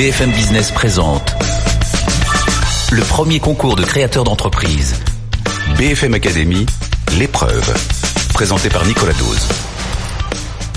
BFM Business présente le premier concours de créateurs d'entreprise. BFM Academy, l'épreuve. Présenté par Nicolas Dose.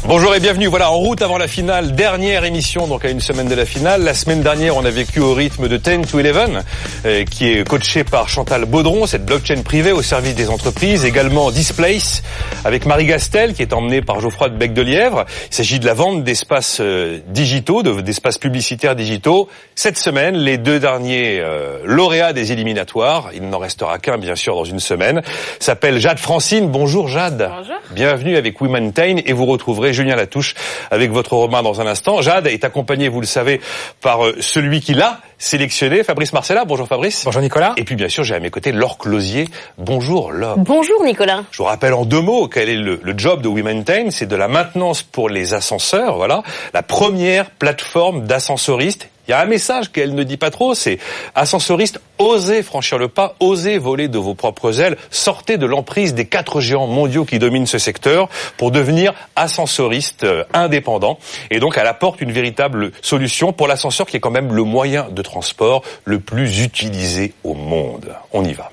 Bonjour et bienvenue. Voilà, en route avant la finale, dernière émission, donc à une semaine de la finale. La semaine dernière, on a vécu au rythme de 10 to 11, euh, qui est coaché par Chantal Baudron, cette blockchain privée au service des entreprises. Également Displace, avec Marie Gastel, qui est emmenée par Geoffroy de Bec de Lièvre. Il s'agit de la vente d'espaces euh, digitaux, d'espaces publicitaires digitaux. Cette semaine, les deux derniers euh, lauréats des éliminatoires, il n'en restera qu'un, bien sûr, dans une semaine, s'appelle Jade Francine. Bonjour Jade. Bonjour. Bienvenue avec Womentain et vous retrouverez Julien Latouche avec votre Romain dans un instant. Jade est accompagné, vous le savez, par euh, celui qui l'a sélectionné, Fabrice Marcella. Bonjour Fabrice. Bonjour Nicolas. Et puis bien sûr, j'ai à mes côtés Laure Closier. Bonjour Laure. Bonjour Nicolas. Je vous rappelle en deux mots quel est le, le job de WeMaintain. C'est de la maintenance pour les ascenseurs. Voilà, la première plateforme d'ascensoristes il y a un message qu'elle ne dit pas trop, c'est ascensoriste, osez franchir le pas, osez voler de vos propres ailes, sortez de l'emprise des quatre géants mondiaux qui dominent ce secteur pour devenir ascensoriste euh, indépendant. Et donc elle apporte une véritable solution pour l'ascenseur qui est quand même le moyen de transport le plus utilisé au monde. On y va.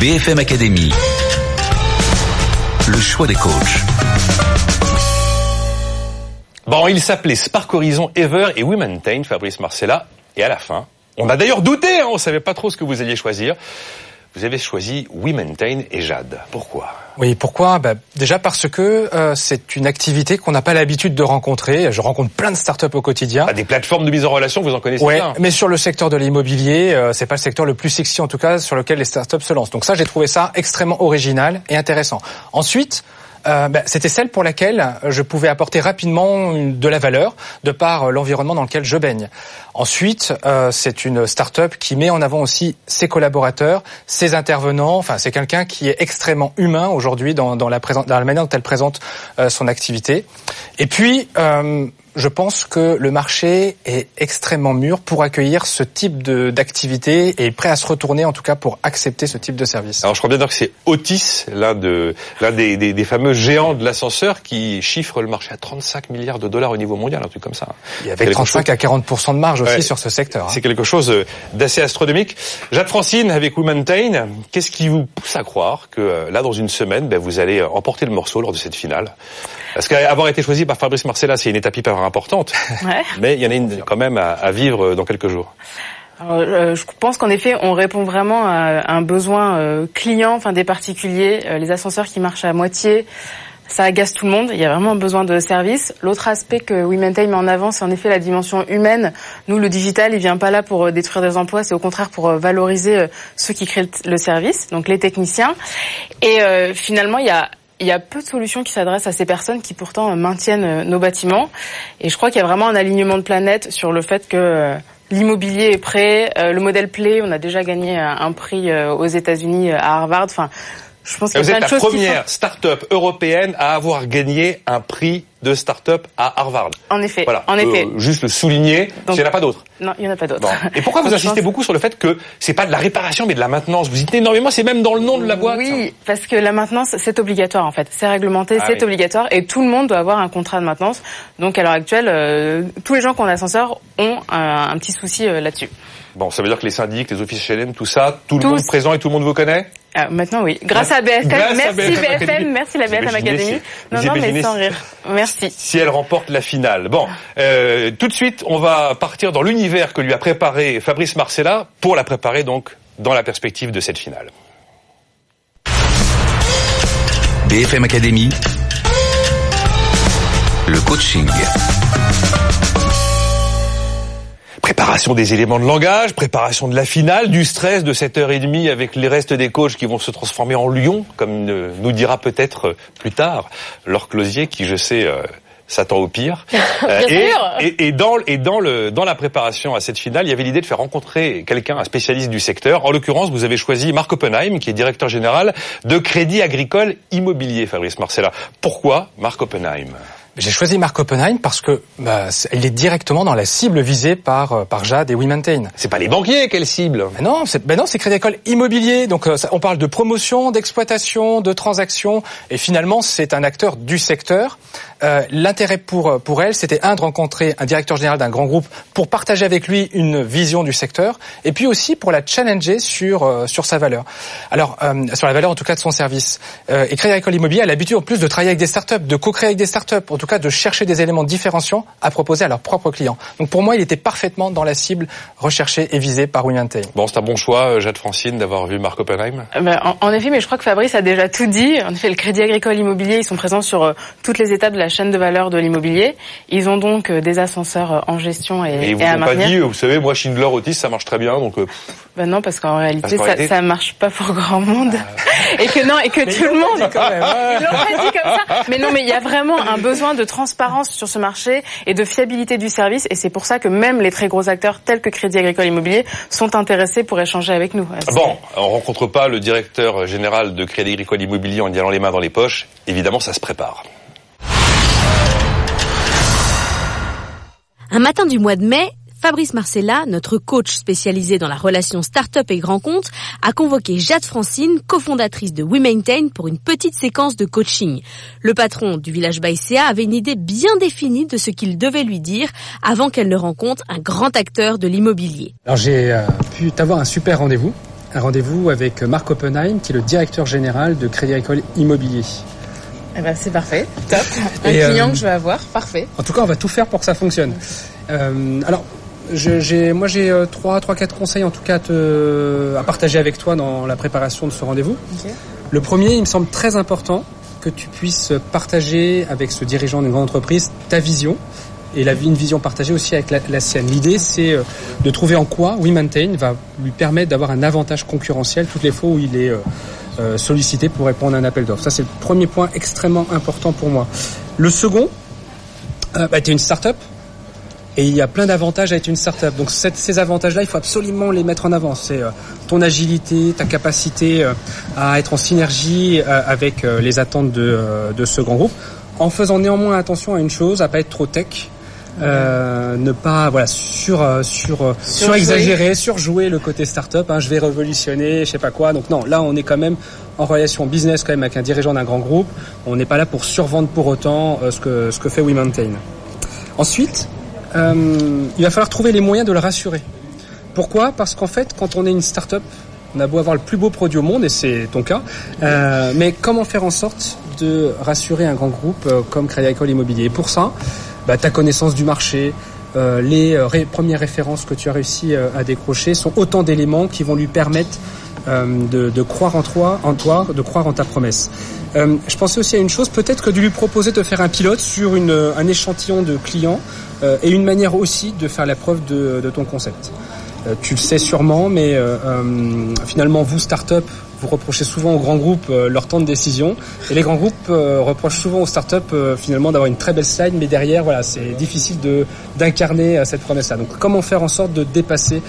BFM Academy. Le choix des coachs. Bon, il s'appelait Spark Horizon Ever et Womentain, Fabrice Marcella. Et à la fin, on a d'ailleurs douté, hein, on savait pas trop ce que vous alliez choisir. Vous avez choisi Womentain et Jade. Pourquoi? Oui, pourquoi? Bah, Déjà parce que euh, c'est une activité qu'on n'a pas l'habitude de rencontrer. Je rencontre plein de startups au quotidien. ah, Des plateformes de mise en relation, vous en connaissez Ouais, bien mais sur le secteur de l'immobilier, euh, c'est pas le secteur le plus sexy en tout cas sur lequel les startups se lancent. Donc ça, j'ai trouvé ça extrêmement original et intéressant. Ensuite, euh, bah, c'était celle pour laquelle je pouvais apporter rapidement de la valeur de par euh, l'environnement dans lequel je baigne. Ensuite, euh, c'est une start-up qui met en avant aussi ses collaborateurs, ses intervenants. Enfin, c'est quelqu'un qui est extrêmement humain aujourd'hui dans, la, manière dont elle présente son activité. Et puis, je pense que le marché est extrêmement mûr pour accueillir ce type d'activité et est prêt à se retourner en tout cas pour accepter ce type de service. Alors je crois bien dire que c'est Otis, l'un de l'un des, des, des fameux géants de l'ascenseur, qui chiffre le marché à 35 milliards de dollars au niveau mondial, un truc comme ça. Il y avait Quelque 35 à 40 de marge aussi Ouais. sur ce secteur. hein. C'est quelque chose euh, d'assez astronomique. Jacques Francine, avec Womentain, qu'est-ce qui vous pousse à croire que euh, là, dans une semaine, ben, vous allez euh, emporter le morceau lors de cette finale? Parce qu'avoir été choisi par Fabrice Marcella, c'est une étape hyper importante, Ouais. mais il y en a une quand même à, à vivre euh, dans quelques jours. Alors, euh, je pense qu'en effet, on répond vraiment à un besoin euh, client, enfin des particuliers, Euh, les ascenseurs qui marchent à moitié. Ça agace tout le monde. Il y a vraiment un besoin de service. L'autre aspect que WeMaintain met en avant, c'est en effet la dimension humaine. Nous, le digital, il vient pas là pour détruire des emplois, c'est au contraire pour valoriser ceux qui créent le service, donc les techniciens. Et finalement, il y a il y a peu de solutions qui s'adressent à ces personnes qui pourtant euh, maintiennent euh, nos bâtiments. Et je crois qu'il y a vraiment un alignement de planète sur le fait que euh, l'immobilier est prêt, le modèle Play, on a déjà gagné un prix aux États-Unis à Harvard. Enfin, je pense y Vous êtes la première start-up européenne à avoir gagné un prix de start-up à Harvard. En effet, Voilà, en effet. Euh, juste le souligner, Donc- il n'y en a pas d'autres. Non, il y en a pas d'autres. Et pourquoi vous insistez pense- beaucoup sur le fait que c'est pas de la réparation mais de la maintenance? Vous tenez énormément, c'est même dans le nom de la boîte. Oui, parce que la maintenance, c'est obligatoire en fait. C'est réglementé, Ah c'est oui. obligatoire et tout le monde doit avoir un contrat de maintenance. Donc à l'heure actuelle, euh, tous les gens qui ont un ascenseur ont un, un petit souci euh, là-dessus. Bon, ça veut dire que les syndics, les offices HLM, tout ça, tout le monde présent et tout le monde vous connaît Ah, maintenant oui, grâce à BFM, Grâce à merci BFM merci la BFM Academy. si- Non, non, mais sans si- rire. Merci. si elle remporte la finale. Bon, euh, tout de suite, on va partir dans l'univers que lui a préparé Fabrice Marcella pour la préparer donc dans la perspective de cette finale. BFM Academy. Le coaching. Préparation des éléments de langage, préparation de la finale, du stress de cette heure et demie avec les restes des coachs qui vont se transformer en lions, comme nous dira peut-être euh, plus tard Laure Closier, qui je sais euh, s'attend au pire. Euh, et, et, et dans, et dans, le, dans la préparation à cette finale, il y avait l'idée de faire rencontrer quelqu'un, un spécialiste du secteur. En l'occurrence, vous avez choisi Marc Oppenheim, qui est directeur général de Crédit Agricole Immobilier, Fabrice Marcella. Pourquoi Marc Oppenheim? J'ai choisi Mark Oppenheim parce que bah, il est directement dans la cible visée par euh, par Jade et WeMaintain. C'est pas les banquiers quelle cible mais Non, c'est ben non, c'est Crédit Agricole Immobilier. Donc euh, on parle de promotion, d'exploitation, de transactions, et finalement c'est un acteur du secteur. Euh, L'intérêt pour pour elle, c'était un de rencontrer un directeur général d'un grand groupe pour partager avec lui une vision du secteur, et puis aussi pour la challenger sur euh, sur sa valeur. Alors sur la valeur en tout cas de son service. et Crédit Agricole Immobilier a l'habitude en plus de travailler avec des startups, de co-créer avec des startups tout cas de chercher des éléments différenciants à proposer à leurs propres clients. Donc pour moi, il était parfaitement dans la cible recherchée et visée par William Bon, c'est un bon choix, euh, Jade Francine, d'avoir vu Marc Oppenheim. Euh, ben, en, effet, mais je crois que Fabrice a déjà tout dit. En effet, le Crédit Agricole Immobilier, ils sont présents sur euh, toutes les étapes de la chaîne de valeur de l'immobilier. Ils ont donc des ascenseurs en gestion et, et, ils vous ont pas dit, vous savez, moi Schindler Otis, ça marche très bien, donc. Ben non, parce qu'en réalité, ça, ça marche pas pour grand monde. Ah. et que non, et que tout le monde. Quand même. Ils l'ont pas dit comme ça. Mais non, mais il y a vraiment un besoin de transparence sur ce marché et de fiabilité du service. Et c'est pour ça que même les très gros acteurs tels que Crédit Agricole Immobilier sont intéressés pour échanger avec nous. Bon, on rencontre pas le directeur général de Crédit Agricole Immobilier en y allant les mains dans les poches. Évidemment, ça se prépare. Un matin du mois de mai, Fabrice Marcella, notre coach spécialisé dans la relation start-up et grand compte, a convoqué Jade Francine, cofondatrice de WeMaintain, pour une petite séquence de coaching. Le patron du village Baïséa avait une idée bien définie de ce qu'il devait lui dire avant qu'elle ne rencontre un grand acteur de l'immobilier. Alors j'ai euh, pu avoir un super rendez-vous, un rendez-vous avec Marc Oppenheim, qui est le directeur général de Crédit Agricole Immobilier. Eh ben, c'est parfait, top. Un client euh, que je vais avoir, parfait. En tout cas, on va tout faire pour que ça fonctionne. Euh, alors, j'ai, moi j'ai euh, trois, trois, quatre conseils en tout cas à, partager avec toi dans la préparation de ce rendez-vous. Le premier, il me semble très important que tu puisses partager avec ce dirigeant d'une grande entreprise ta vision et la, une vision partagée aussi avec la, sienne. L'idée, c'est euh, de trouver en quoi WeMaintain va lui permettre d'avoir un avantage concurrentiel toutes les fois où il est euh, sollicité pour répondre à un appel d'offres. Ça, c'est le premier point extrêmement important pour moi. Le second, bah, tu es une start-up, et il y a plein d'avantages à être une startup. Donc ces avantages-là, il faut absolument les mettre en avant. C'est euh, ton agilité, ta capacité euh, à être en synergie euh, avec les attentes de, de ce grand groupe, en faisant néanmoins attention à une chose, à pas être trop tech. Euh, ne pas voilà sur sur sur exagérer, surjouer le côté startup. Hein, je vais révolutionner, je sais pas quoi. Donc non, là on est quand même en relation business quand même avec un dirigeant d'un grand groupe. On n'est pas là pour survendre pour autant ce que ce que fait WeMaintain. Ensuite, euh, il va falloir trouver les moyens de le rassurer. Pourquoi? Parce qu'en fait, quand on est une start-up, on a beau avoir le plus beau produit au monde, et c'est ton cas, euh, mais comment faire en sorte de rassurer un grand groupe euh, comme Crédit Agricole Immobilier? Et pour ça, bah, ta connaissance du marché, euh, les euh, premières références que tu as réussi à décrocher sont autant d'éléments qui vont lui permettre de, de, croire en toi, en toi, de croire en ta promesse. je pensais aussi à une chose, peut-être que de lui proposer de faire un pilote sur une, un échantillon de clients euh, et une manière aussi de faire la preuve de, de ton concept. Euh, tu le sais sûrement, mais euh, finalement, vous, start-up, vous reprochez souvent aux grands groupes leur temps de décision. Et les grands groupes reprochent souvent aux startups finalement d'avoir une très belle slide, mais derrière, voilà, c'est difficile de d'incarner cette promesse-là. Donc, comment faire en sorte de dépasser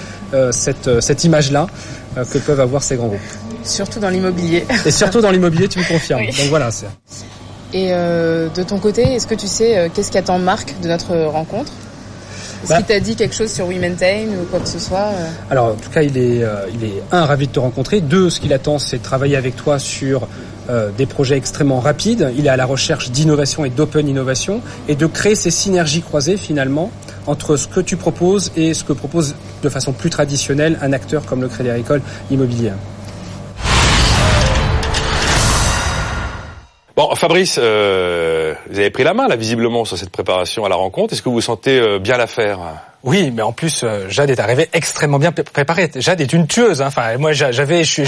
cette cette image-là que peuvent avoir ces grands groupes? Surtout dans l'immobilier. Et surtout dans l'immobilier, tu me confirmes. Donc voilà. c'est... Et euh, de ton côté, est-ce que tu sais euh, qu'est-ce qu'attend Marc de notre rencontre? Est-ce bah. qu'il t'a dit quelque chose sur WeMaintain ou quoi que ce soit euh Alors en tout cas, il est, il est un ravi de te rencontrer. Deux, ce qu'il attend, c'est de travailler avec toi sur des projets extrêmement rapides. Il est à la recherche d'innovation et d'open innovation et de créer ces synergies croisées finalement entre ce que tu proposes et ce que propose de façon plus traditionnelle un acteur comme le Crédit Agricole Immobilier. Bon, Fabrice, euh, vous avez pris la main là visiblement sur cette préparation à la rencontre. Est-ce que vous sentez euh, bien la faire? Oui, mais en plus, euh, Jade est arrivée extrêmement bien préparée. Jade est une tueuse. Hein. Enfin, moi, j'avais, j'ai,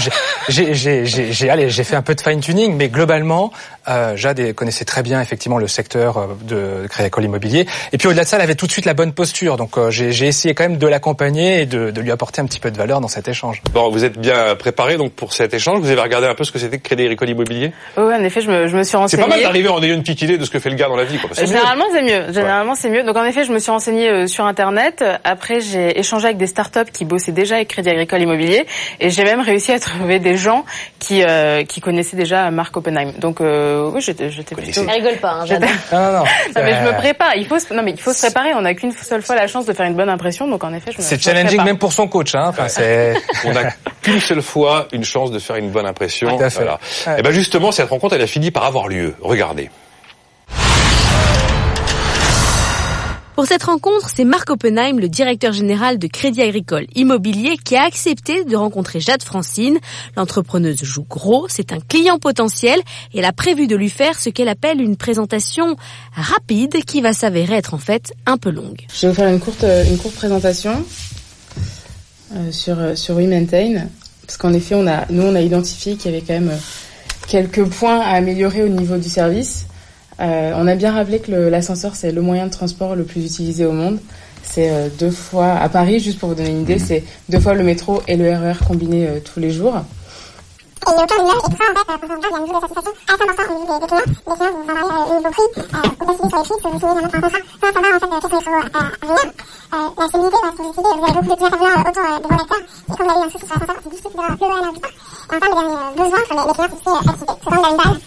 j'ai, j'ai fait un peu de fine tuning, mais globalement, euh, Jade connaissait très bien effectivement le secteur euh, de Crédit Agricole Immobilier. Et puis au-delà de ça, elle avait tout de suite la bonne posture. Donc euh, j'ai, essayé quand même de l'accompagner et de, de, lui apporter un petit peu de valeur dans cet échange. Bon, vous êtes bien préparé donc pour cet échange. Vous avez regardé un peu ce que c'était que Crédit Agricole Immobilier? Oui, en effet, je me, je me suis renseigné. C'est pas mal d'arriver en ayant une petite idée de ce que fait le gars dans la vie. Quoi, Généralement, c'est mieux. Généralement, c'est mieux. Donc en effet, je me suis renseigné sur Internet. Internet. Après, j'ai échangé avec des startups qui bossaient déjà avec Crédit Agricole Immobilier et j'ai même réussi à trouver des gens qui euh, qui connaissaient déjà Marc Oppenheim. Donc euh, oui, j'étais j'étais plutôt. Elle rigole pas, hein, J'étais-. Non, non, non. Non, mais je me Euh, prépare. Il faut se... non mais il faut se préparer. On n'a qu'une seule fois la chance de faire une bonne impression, donc en effet, je me. C'est me challenging même pour son coach. Hein. Enfin, c'est... On n'a qu'une seule fois une chance de faire une bonne impression. Tout à fait. Voilà. Ouais. Et ben justement, cette rencontre, elle a fini par avoir lieu. Regardez. Pour cette rencontre, c'est Marc Oppenheim, le directeur général de Crédit Agricole Immobilier, qui a accepté de rencontrer Jade Francine. L'entrepreneuse joue gros, c'est un client potentiel et elle a prévu de lui faire ce qu'elle appelle une présentation rapide qui va s'avérer être en fait un peu longue. Je vais vous faire une courte, une courte présentation euh, sur, euh, sur WeMaintain. Parce qu'en effet, on a, nous, on a identifié qu'il y avait quand même euh, quelques points à améliorer au niveau du service. Euh, on a bien rappelé que l'ascenseur, c'est le moyen de transport le plus utilisé au monde. C'est euh, deux fois, à Paris, juste pour vous donner une idée, c'est deux fois le métro et le RER combinés euh, tous les jours. Et autant l'image est très en fait, pour il y a un niveau de satisfaction assez important au niveau des, des clients. Les clients vont parler au niveau prix, euh, au décider sur les prix, que vous signez maintenant un contrat, sans savoir en fait qu'est-ce qu'il faut euh, à venir. Euh, la stabilité, lorsque vous décidez, vous avez beaucoup de clients intervenants autour de vos lecteurs, et quand vous avez un souci sur l'ascenseur, c'est difficile d'avoir plus loin d'un plus tard. Et en termes de derniers besoins, enfin, les, les clients, c'est aussi activité. Parce que quand vous avez une balle,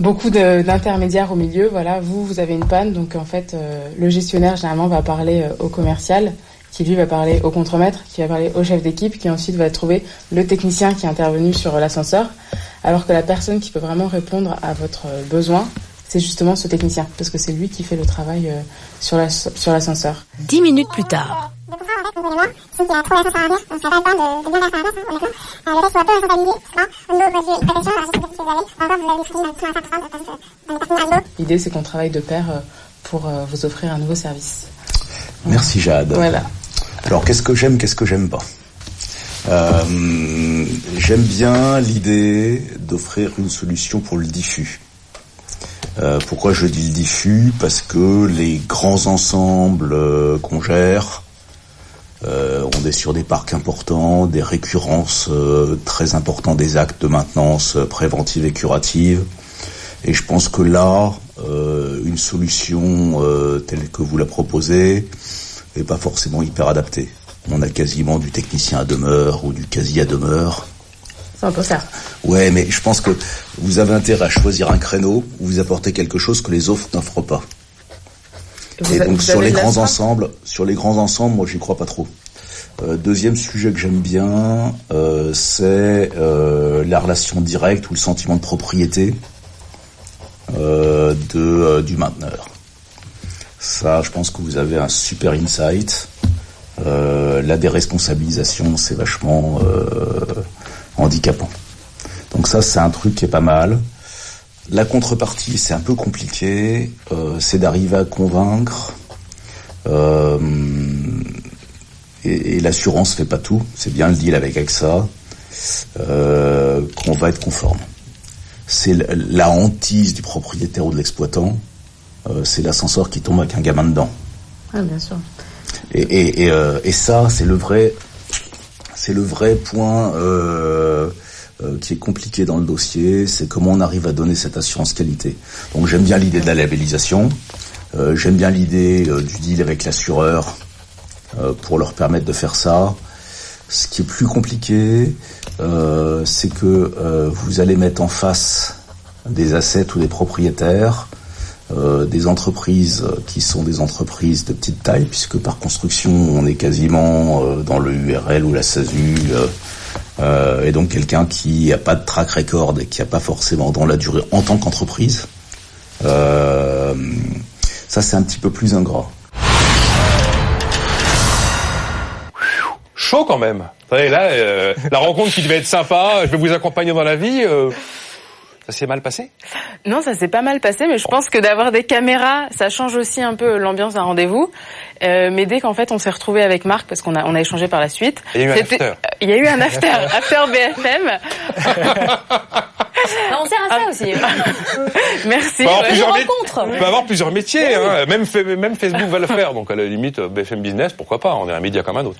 beaucoup d'intermédiaires au milieu. Voilà, vous, vous avez une panne, donc en fait, euh, le gestionnaire généralement va parler euh, au commercial, qui lui va parler au contremaître, qui va parler au chef d'équipe, qui ensuite va trouver le technicien qui est intervenu sur euh, l'ascenseur, alors que la personne qui peut vraiment répondre à votre besoin, c'est justement ce technicien, parce que c'est lui qui fait le travail sur l'ascenseur. Dix minutes plus tard. De contrat en fait, vous et moi, si il y a trop d'ascenseurs à venir, donc ça va pas le temps de, de bien faire sa place, honnêtement. Euh, le fait soit peu responsabilisé, souvent, au niveau de votre exploitation, alors je sais que vous avez, encore vous avez des soucis dans le certain temps, parce que dans les personnes à l'eau, L'idée, c'est qu'on travaille de pair euh, pour euh, vous offrir un nouveau service. Merci Jade. Voilà. Alors qu'est-ce que j'aime, qu'est-ce que j'aime pas Euh, J'aime bien l'idée d'offrir une solution pour le diffus. Euh, pourquoi je dis le diffus? Parce que les grands ensembles euh, qu'on gère, euh, on est sur des parcs importants, des récurrences euh, très importantes des actes de maintenance euh, préventive et curative. Et je pense que là, euh, une solution euh, telle que vous la proposez n'est pas forcément hyper adaptée. On a quasiment du technicien à demeure ou du quasi à demeure. C'est un peu ça. Ouais, mais je pense que vous avez intérêt à choisir un créneau où vous apportez quelque chose que les autres n'offrent pas. Vous Et a- donc sur les grands ensembles, sur les grands ensembles, moi j'y crois pas trop. Euh, deuxième sujet que j'aime bien, euh, c'est euh, la relation directe ou le sentiment de propriété de du mainteneur. Ça, je pense que vous avez un super insight. La déresponsabilisation, c'est vachement handicapant. Donc ça, c'est un truc qui est pas mal. La contrepartie, c'est un peu compliqué. Euh, c'est d'arriver à convaincre. Euh, et et l'assurance fait pas tout. C'est bien le deal avec AXA. Euh, qu'on va être conforme. C'est la hantise du propriétaire ou de l'exploitant. Euh, c'est l'ascenseur qui tombe avec un gamin dedans. Ah, bien sûr. Et, et, et, euh, et ça, c'est le vrai, c'est le vrai point euh, euh, qui est compliqué dans le dossier. C'est comment on arrive à donner cette assurance qualité. Donc j'aime bien l'idée de la labellisation. Euh, j'aime bien l'idée euh, du deal avec l'assureur euh, pour leur permettre de faire ça. Ce qui est plus compliqué, euh, c'est que vous allez mettre en face des assets ou des propriétaires des entreprises qui sont des entreprises de petite taille, puisque par construction, on est quasiment dans le URL ou la SASU, euh, et donc quelqu'un qui n'a pas de track record et qui n'a pas forcément dans la durée en tant qu'entreprise. Euh, ça, c'est un petit peu plus ingrat. Chaud quand même. Vous savez, là, euh, la rencontre qui devait être sympa, je vais vous accompagner dans la vie, euh, ça s'est mal passé? Non, ça s'est pas mal passé, mais je pense que d'avoir des caméras, ça change aussi un peu l'ambiance d'un rendez-vous. Euh, mais dès qu'en fait on s'est retrouvé avec Marc, parce qu'on a on a échangé par la suite, Il y a eu un after. il y a eu un after, after BFM. Non, on sert à ça aussi. Merci. peut avoir ouais. plusieurs, rencontre. on peut avoir plusieurs métiers, hein. même, fa- même Facebook va le faire. Donc à la limite, euh, BFM Business, pourquoi pas? On est un média comme un autre.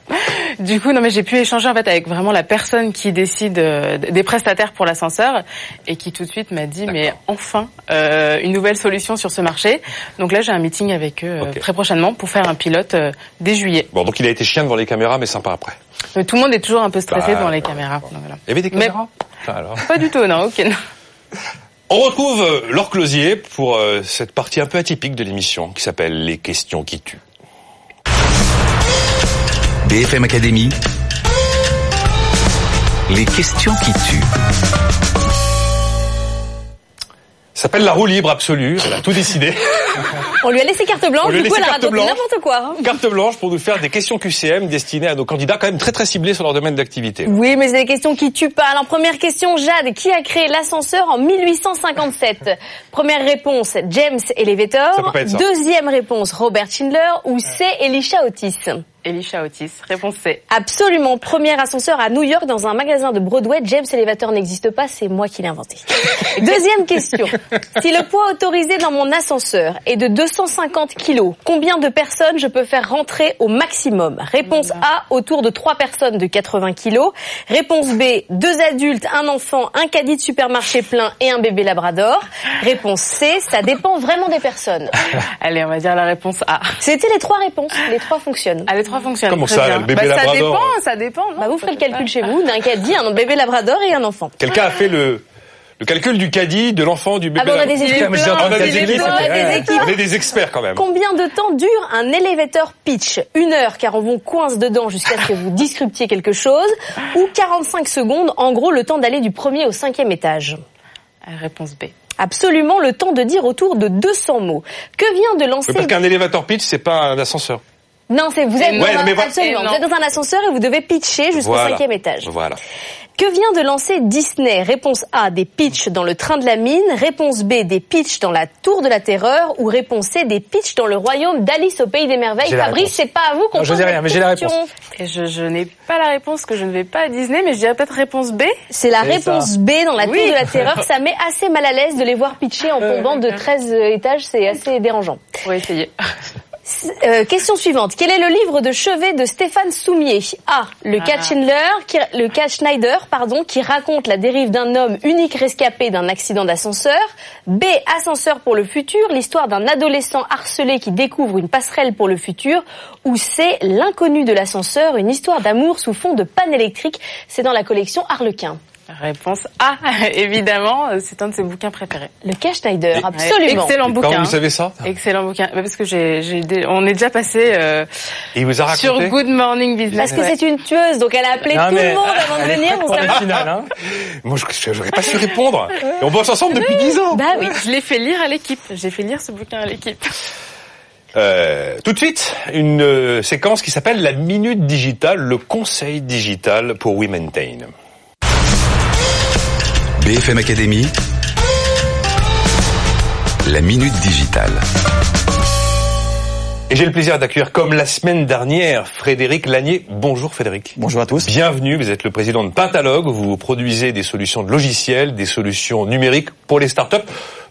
Du coup, non, mais j'ai pu échanger en fait avec vraiment la personne qui décide euh, des prestataires pour l'ascenseur et qui tout de suite m'a dit mais enfin euh, une nouvelle solution sur ce marché. Donc là, j'ai un meeting avec eux très prochainement pour faire un pilote euh, dès juillet. Bon, donc il a été chien devant les caméras, mais sympa après. Mais tout le monde est toujours un peu stressé Bah, devant les caméras. Donc voilà. Il y avait des caméras? Alors? Pas du tout, non, ok. non. On retrouve euh, Laure Closier pour euh, cette partie un peu atypique de l'émission qui s'appelle Les questions qui tuent. BFM Academy. Les questions qui tuent. Ça s'appelle la roue libre absolue, elle a tout décidé. On lui a laissé carte blanche, du coup elle a raconté n'importe quoi. hein. Carte blanche pour nous faire des questions QCM destinées à nos candidats quand même très très ciblés sur leur domaine d'activité. Oui, mais c'est des questions qui tuent pas. Alors première question, Jade, qui a créé l'ascenseur en 1857 Première réponse, James Elevator. Deuxième réponse, Robert Schindler ou C, Elisha Otis? Elisha Otis. Réponse C. Absolument. Premier ascenseur à New York dans un magasin de Broadway. James Elevator n'existe pas, c'est moi qui l'ai inventé. Deuxième question. Si le poids autorisé dans mon ascenseur est de 250 kilos, combien de personnes je peux faire rentrer au maximum? Réponse A, autour de 3 personnes de 80 kilos. Réponse B, deux adultes, un enfant, un caddie de supermarché plein et un bébé labrador. Réponse C, ça dépend vraiment des personnes. Allez, on va dire la réponse A. C'était les trois réponses. Les trois fonctionnent. Comment ça, le bébé bah, labrador hein Ça dépend, ça dépend. Bah, vous ferez le calcul chez vous d'un caddie, un bébé labrador et un enfant. Quelqu'un a fait le, calcul du caddie, de l'enfant, du bébé. Ah on a des ah, équipes. On a des, est des experts quand même. Combien de temps dure un élévateur pitch? Une heure, car on vous coince dedans jusqu'à ce que vous disruptiez quelque chose, ou 45 secondes, en gros le temps d'aller du premier au cinquième étage? Euh, réponse B. Absolument le temps de dire autour de 200 mots. Que vient de lancer... Parce qu'un élévateur pitch, c'est pas un ascenseur. Non, c'est vous êtes, Ouais, dans un, absolument, vous êtes dans un ascenseur et vous devez pitcher jusqu'au Voilà. cinquième étage. Voilà. Que vient de lancer Disney? Réponse A, des pitchs dans le train de la mine. Réponse B, des pitchs dans la tour de la terreur. Ou réponse C, des pitchs dans le royaume d'Alice au pays des merveilles. Fabrice, c'est pas à vous qu'on je dis la rien, mais j'ai la question. Et je, je n'ai pas la réponse que je ne vais pas à Disney, mais je dirais peut-être réponse B. C'est la réponse ça. B dans la Oui. tour de la terreur. Ça met assez mal à l'aise de les voir pitcher en tombant de 13 étages. C'est assez dérangeant. Pour essayer. Euh, question suivante. Quel est le livre de chevet de Stéphane Soumier? A. Le cas Ah. Schindler, qui, le cas Schneider, pardon, qui raconte la dérive d'un homme unique rescapé d'un accident d'ascenseur. B. Ascenseur pour le futur, l'histoire d'un adolescent harcelé qui découvre une passerelle pour le futur. Ou C. L'inconnu de l'ascenseur, une histoire d'amour sous fond de panne électrique. C'est dans la collection Harlequin. Réponse A, évidemment, euh, c'est un de ses bouquins préférés. Le cas Schneider, Et- absolument. Excellent Comment bouquin. vous savez ça Excellent bouquin. Bah, Parce que j'ai, j'ai on est déjà passé euh, Et il vous a raconté sur Good Morning Business. Parce que Ouais. c'est une tueuse, donc elle a appelé Non, tout mais le monde avant de venir pour la finale, hein. Moi, je j'aurais pas su répondre. Et on bosse ensemble depuis 10 ans. Bah oui. Je l'ai fait lire à l'équipe. J'ai fait lire ce bouquin à l'équipe. Euh, tout de suite, une euh, séquence qui s'appelle la minute digitale, le conseil digital pour WeMaintain. BFM Academy. La minute digitale. Et j'ai le plaisir d'accueillir, comme la semaine dernière, Frédéric Lanier. Bonjour Frédéric. Bonjour à tous. Bienvenue, vous êtes le président de Pentalogue, vous produisez des solutions de logiciels, des solutions numériques pour les startups.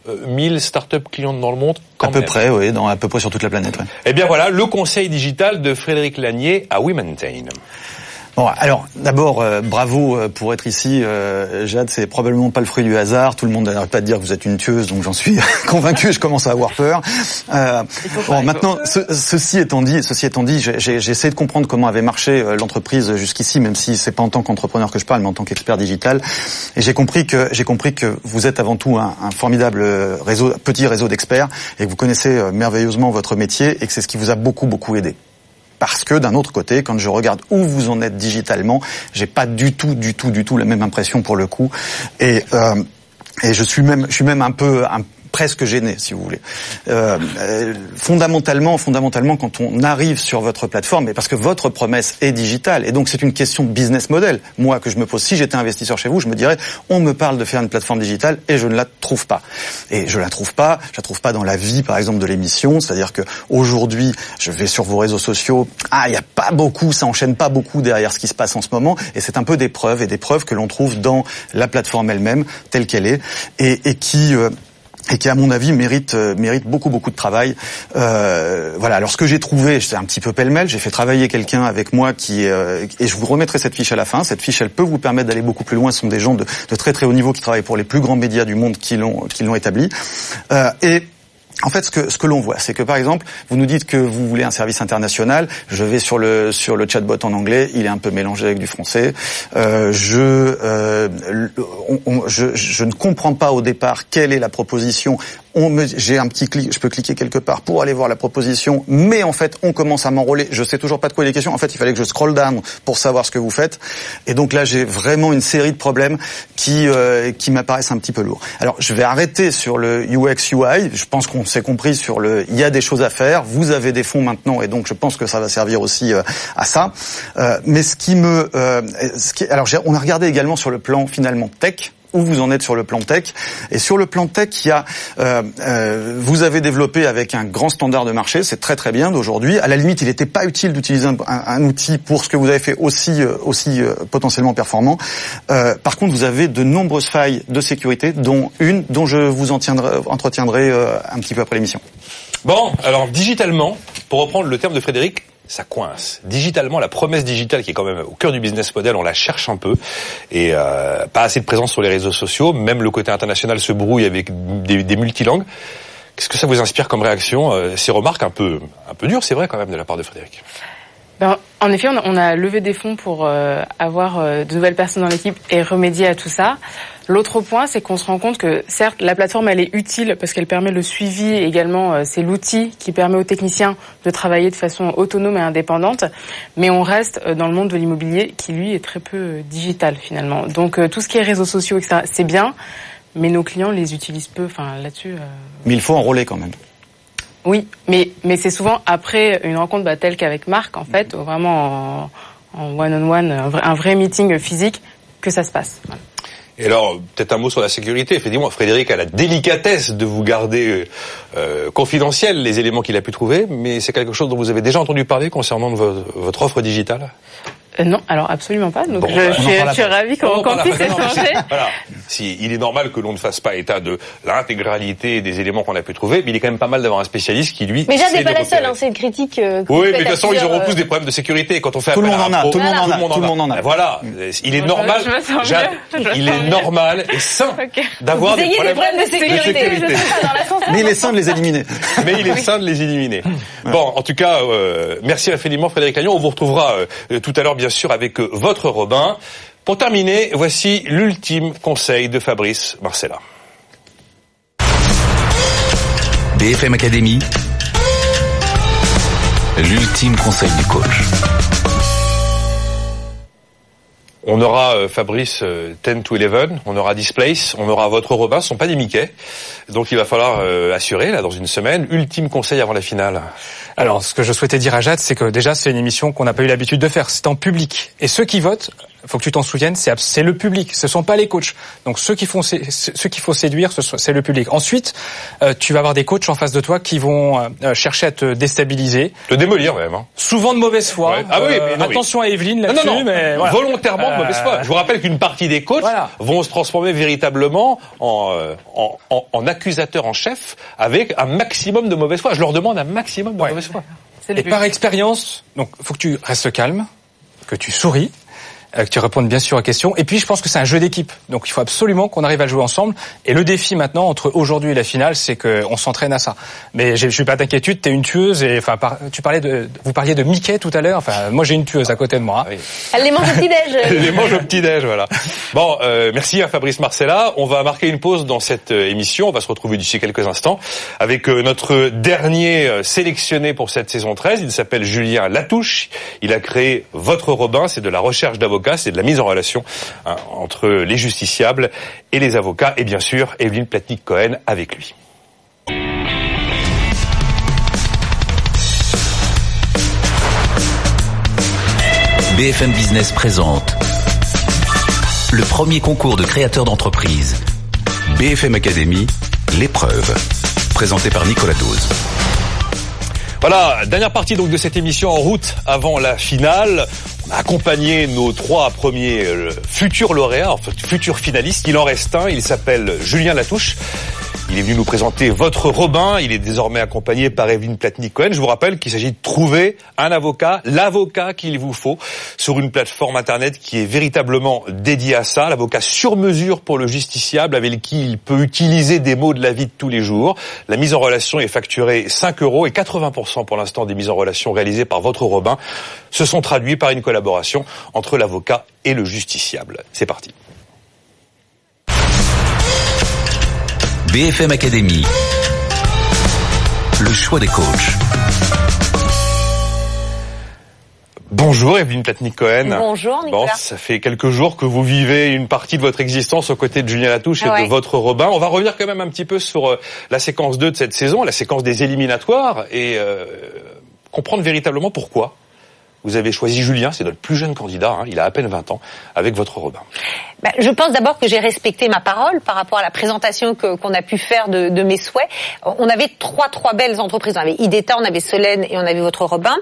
Euh, 1000 startups clients dans le monde quand À peu même. près, oui, dans à peu près sur toute la planète. ouais. Eh bien voilà, le conseil digital de Frédéric Lanier à WeMaintain. Bon, alors d'abord, euh, bravo euh, pour être ici, euh, Jade. C'est probablement pas le fruit du hasard. Tout le monde n'arrête pas de dire que vous êtes une tueuse, donc j'en suis convaincu. Je commence à avoir peur. Euh, bon, maintenant, ce- ceci étant dit, ceci étant dit, j'ai- essayé de comprendre comment avait marché l'entreprise jusqu'ici, même si c'est pas en tant qu'entrepreneur que je parle, mais en tant qu'expert digital. Et j'ai compris que j'ai compris que vous êtes avant tout un, un formidable réseau, petit réseau d'experts, et que vous connaissez merveilleusement votre métier, et que c'est ce qui vous a beaucoup beaucoup aidé. Parce que d'un autre côté, quand je regarde où vous en êtes digitalement, j'ai pas du tout, du tout, du tout la même impression pour le coup. Et, euh, et je suis même, je suis même un peu un- presque gêné, si vous voulez. Euh, euh, fondamentalement, fondamentalement, quand on arrive sur votre plateforme, et parce que votre promesse est digitale, et donc c'est une question de business model. Moi, que je me pose, si j'étais investisseur chez vous, je me dirais, on me parle de faire une plateforme digitale et je ne la trouve pas. Et je la trouve pas, je la trouve pas dans la vie, par exemple, de l'émission. C'est-à-dire que aujourd'hui, je vais sur vos réseaux sociaux, ah, il n'y a pas beaucoup, ça enchaîne pas beaucoup derrière ce qui se passe en ce moment, et c'est un peu des preuves et des preuves que l'on trouve dans la plateforme elle-même, telle qu'elle est, et, et qui euh, et qui à mon avis mérite euh, mérite beaucoup beaucoup de travail. Euh, voilà. Alors ce que j'ai trouvé, c'est un petit peu pêle-mêle. J'ai fait travailler quelqu'un avec moi qui euh, et je vous remettrai cette fiche à la fin. Cette fiche, elle peut vous permettre d'aller beaucoup plus loin. Ce sont des gens de, de, très très haut niveau qui travaillent pour les plus grands médias du monde qui l'ont qui l'ont établi. Euh, et en fait, ce que, l'on voit, c'est que par exemple, vous nous dites que vous voulez un service international. Je vais sur le sur le chatbot en anglais, il est un peu mélangé avec du français. Euh, euh, je je ne comprends pas au départ quelle est la proposition j'ai un petit clic, je peux cliquer quelque part pour aller voir la proposition, mais en fait, on commence à m'enrôler. Je sais toujours pas de quoi il est question. En fait, il fallait que je scroll down pour savoir ce que vous faites. Et donc là, j'ai vraiment une série de problèmes qui euh, qui m'apparaissent un petit peu lourds. Alors, je vais arrêter sur le UX UI. Je pense qu'on s'est compris sur le. Il y a des choses à faire. Vous avez des fonds maintenant, et donc je pense que ça va servir aussi euh, à ça. Euh, mais ce qui me, euh, ce qui, alors, on a regardé également sur le plan finalement tech où vous en êtes sur le plan tech. Et sur le plan tech, il y a, euh, euh, vous avez développé avec un grand standard de marché, c'est très très bien d'aujourd'hui. À la limite, il n'était pas utile d'utiliser un, outil pour ce que vous avez fait aussi euh, aussi potentiellement performant. Par contre, vous avez de nombreuses failles de sécurité, dont une dont je vous en tiendrai, entretiendrai un petit peu après l'émission. Bon, alors digitalement, pour reprendre le terme de Frédéric, ça coince. Digitalement, la promesse digitale qui est quand même au cœur du business model, on la cherche un peu et euh, pas assez de présence sur les réseaux sociaux. Même le côté international se brouille avec des, des multilangues. Qu'est-ce que ça vous inspire comme réaction euh, Ces remarques un peu un peu dures, c'est vrai quand même de la part de Frédéric? Ben, en effet, on a, levé des fonds pour euh, avoir euh, de nouvelles personnes dans l'équipe et remédier à tout ça. L'autre point, c'est qu'on se rend compte que certes, la plateforme, elle est utile parce qu'elle permet le suivi également. Euh, c'est l'outil qui permet aux techniciens de travailler de façon autonome et indépendante. Mais on reste euh, dans le monde de l'immobilier qui, lui, est très peu euh, digital finalement. Donc tout ce qui est réseaux sociaux, etc., c'est bien. Mais nos clients les utilisent peu. Enfin, là-dessus. Mais il faut enrôler quand même. Oui, mais mais c'est souvent après une rencontre bah, telle qu'avec Marc, en fait, vraiment en one-on-one, un, vrai, un vrai meeting physique, que ça se passe. Voilà. Et alors, peut-être un mot sur la sécurité. Effectivement, Frédéric a la délicatesse de vous garder euh, confidentiel les éléments qu'il a pu trouver, mais c'est quelque chose dont vous avez déjà entendu parler concernant votre offre digitale? Euh, non, alors absolument pas. Donc bon, je, bah, je, suis, je suis ravi qu'on qu puisse échanger. Voilà. Si, il est normal que l'on ne fasse pas état de l'intégralité des éléments qu'on a pu trouver, mais il est quand même pas mal d'avoir un spécialiste qui lui. Mais Jade n'est pas la seule, hein, c'est une critique. Euh, oui, mais de toute façon, ils auront tous des problèmes de sécurité quand on fait tout appel le monde à un en a, pro. tout le monde en a, tout le monde en a. Voilà, il est normal. Il est normal et sain d'avoir des problèmes de sécurité. Mais il est sain de les éliminer. Mais il est sain de les éliminer. Bon, en tout cas, merci infiniment Frédéric Lagnon. On vous retrouvera tout à l'heure, bien sûr, avec votre votre Robin. Pour terminer, voici l'ultime conseil de Fabrice Marcella. BFM Academy, l'ultime conseil du coach. On aura euh, Fabrice euh, 10 to 11, on aura Displace, on aura votre Robin, ce sont pas des Mickey. Donc il va falloir euh, assurer là dans une semaine. Ultime conseil avant la finale. Alors ce que je souhaitais dire à Jade, c'est que déjà c'est une émission qu'on n'a pas eu l'habitude de faire. C'est en public. Et ceux qui votent, faut que tu t'en souviennes, c'est le public, ce sont pas les coachs. Donc ceux qui font ceux qu'il faut séduire, c'est le public. Ensuite, euh, tu vas avoir des coachs en face de toi qui vont euh, chercher à te déstabiliser, te démolir même. Hein. Souvent de mauvaise foi. Ouais. Ah oui, euh, non, attention oui. à Evelyne là-dessus, non, non, mais voilà. volontairement de mauvaise foi. Je vous rappelle qu'une partie des coachs voilà. vont se transformer véritablement en, en, en, en accusateurs en chef avec un maximum de mauvaise foi. Je leur demande un maximum de Ouais. mauvaise foi. Et par expérience, donc faut que tu restes calme, que tu souris, euh, que tu répondes bien sûr aux questions. Et puis je pense que c'est un jeu d'équipe, donc il faut absolument qu'on arrive à jouer ensemble. Et le défi maintenant entre aujourd'hui et la finale, c'est qu'on s'entraîne à ça. Mais je suis pas d'inquiétude, t'es une tueuse. Et enfin, par, tu parlais de, vous parliez de Mickey tout à l'heure. Enfin, moi j'ai une tueuse à côté de moi. hein. Oui. Elle les mange au petit-déj. Elle les mange au petit-déj, voilà. Bon, euh, merci à Fabrice Marcella. On va marquer une pause dans cette euh, émission. On va se retrouver d'ici quelques instants avec euh, notre dernier euh, sélectionné pour cette saison 13. Il s'appelle Julien Latouche. Il a créé Votre Robin. C'est de la recherche d'avocats, c'est de la mise en relation hein, entre les justiciables et les avocats, et bien sûr Evelyne Platnik-Cohen avec lui. BFM Business présente le premier concours de créateurs d'entreprise. BFM Academy, l'épreuve, présenté par Nicolas Dose. Voilà, dernière partie donc de cette émission en route avant la finale. On a accompagné nos trois premiers euh, futurs lauréats, futurs finalistes. Il en reste un, il s'appelle Julien Latouche. Il est venu nous présenter votre Robin. Il est désormais accompagné par Evelyne Platnik-Cohen. Je vous rappelle qu'il s'agit de trouver un avocat, l'avocat qu'il vous faut, sur une plateforme internet qui est véritablement dédiée à ça, l'avocat sur mesure pour le justiciable avec qui il peut utiliser des mots de la vie de tous les jours. La mise en relation est facturée 5 euros et 80% pour l'instant des mises en relation réalisées par votre Robin se sont traduits par une collaboration entre l'avocat et le justiciable. C'est parti. BFM Academy. Le choix des coachs. Bonjour Evelyne Platnik-Cohen. Bonjour Nicolas. Bon, ça fait quelques jours que vous vivez une partie de votre existence aux côtés de Julien Latouche et Ouais. de votre Robin. On va revenir quand même un petit peu sur euh, la séquence 2 de cette saison, la séquence des éliminatoires et euh, comprendre véritablement pourquoi vous avez choisi Julien, c'est notre plus jeune candidat, hein, il a à peine 20 ans, avec votre Robin. Bah, je pense d'abord que j'ai respecté ma parole par rapport à la présentation qu'on a pu faire de, mes souhaits. On avait trois trois belles entreprises. On avait Ideta, on avait Solène et on avait votre Robin.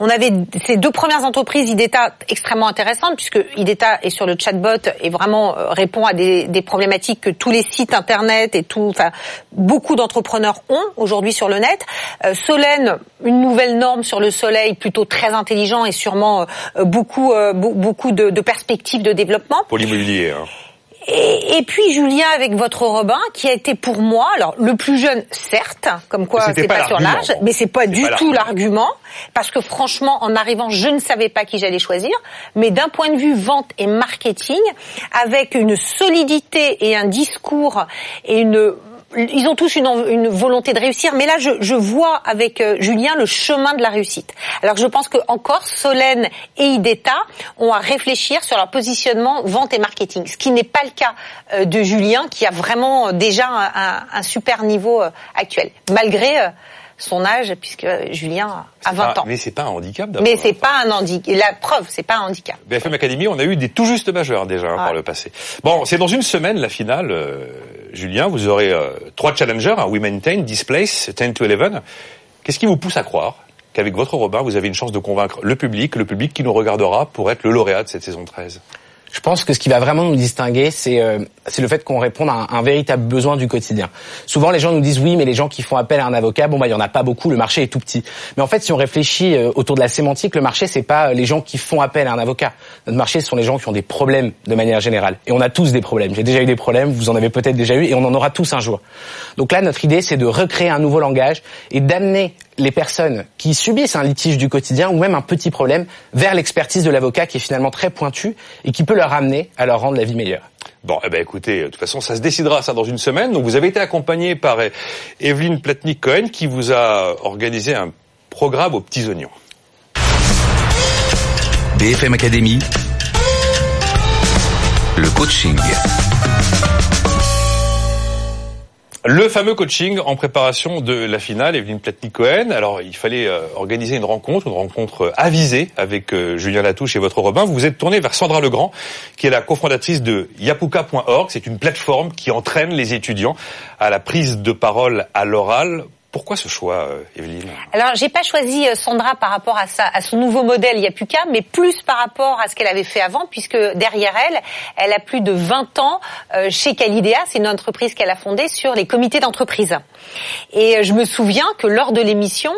On avait ces deux premières entreprises Ideta extrêmement intéressantes puisque Ideta est sur le chatbot et vraiment euh, répond à des, problématiques que tous les sites internet et tout, enfin beaucoup d'entrepreneurs ont aujourd'hui sur le net. Euh, Solène, une nouvelle norme sur le soleil, plutôt très intelligent et sûrement euh, beaucoup beau- beaucoup de, perspectives de développement. Hein. Et, et puis Julien avec votre Robin qui a été pour moi alors le plus jeune certes comme quoi c'est pas pas, sur l'âge mais c'est pas du pas tout l'argument parce que franchement en arrivant je ne savais pas qui j'allais choisir mais d'un point de vue vente et marketing avec une solidité et un discours et une ils ont tous une, volonté de réussir, mais là je, je vois avec euh, Julien le chemin de la réussite. Alors je pense que encore Solène et Ideta ont à réfléchir sur leur positionnement vente et marketing, ce qui n'est pas le cas euh, de Julien qui a vraiment euh, déjà un, un- un super niveau euh, actuel, malgré son âge, puisque Julien a 20 Ah, ans. mais c'est pas un handicap d'avoir Mais 20 c'est pas un handicap. La preuve, c'est pas un handicap. BFM Academy, on a eu des tout justes majeurs déjà hein, par le passé. Bon, c'est dans une semaine la finale. Julien, vous aurez euh, trois challengers, un We Maintain, Displace, 10 to 11. Qu'est-ce qui vous pousse à croire qu'avec votre Robin, vous avez une chance de convaincre le public, le public qui nous regardera pour être le lauréat de cette saison 13 Je pense que ce qui va vraiment nous distinguer, c'est euh, le fait qu'on réponde à un, un véritable besoin du quotidien. Souvent, les gens nous disent oui, mais les gens qui font appel à un avocat, bon bah il y en a pas beaucoup, le marché est tout petit. Mais en fait, si on réfléchit euh, autour de la sémantique, le marché c'est pas euh, les gens qui font appel à un avocat. Notre marché, ce sont les gens qui ont des problèmes de manière générale. Et on a tous des problèmes. J'ai déjà eu des problèmes, vous en avez peut-être déjà eu, et on en aura tous un jour. Donc là, notre idée, c'est de recréer un nouveau langage et d'amener les personnes qui subissent un litige du quotidien ou même un petit problème vers l'expertise de l'avocat qui est finalement très pointue et qui peut leur amener à leur rendre la vie meilleure. Bon, eh ben écoutez, de toute façon, ça se décidera ça dans une semaine. Donc vous avez été accompagné par euh, Evelyne Platnik-Cohen qui vous a organisé un programme aux petits oignons. BFM Academy. Le coaching. Le fameux coaching en préparation de la finale, Evelyne Platnik-Cohen. Alors, il fallait euh, organiser une rencontre, une rencontre euh, avisée avec euh, Julien Latouche et votre Robin. Vous vous êtes tourné vers Sandra Legrand, qui est la cofondatrice de yapuka.org. C'est une plateforme qui entraîne les étudiants à la prise de parole à l'oral. Pourquoi ce choix, euh, Evelyne Alors, j'ai pas choisi euh, Sandra par rapport à ça, à son nouveau modèle Yapuka, mais plus par rapport à ce qu'elle avait fait avant, puisque derrière elle, elle a plus de 20 ans euh, chez Calidea, c'est une entreprise qu'elle a fondée sur les comités d'entreprise. Et je me souviens que lors de l'émission,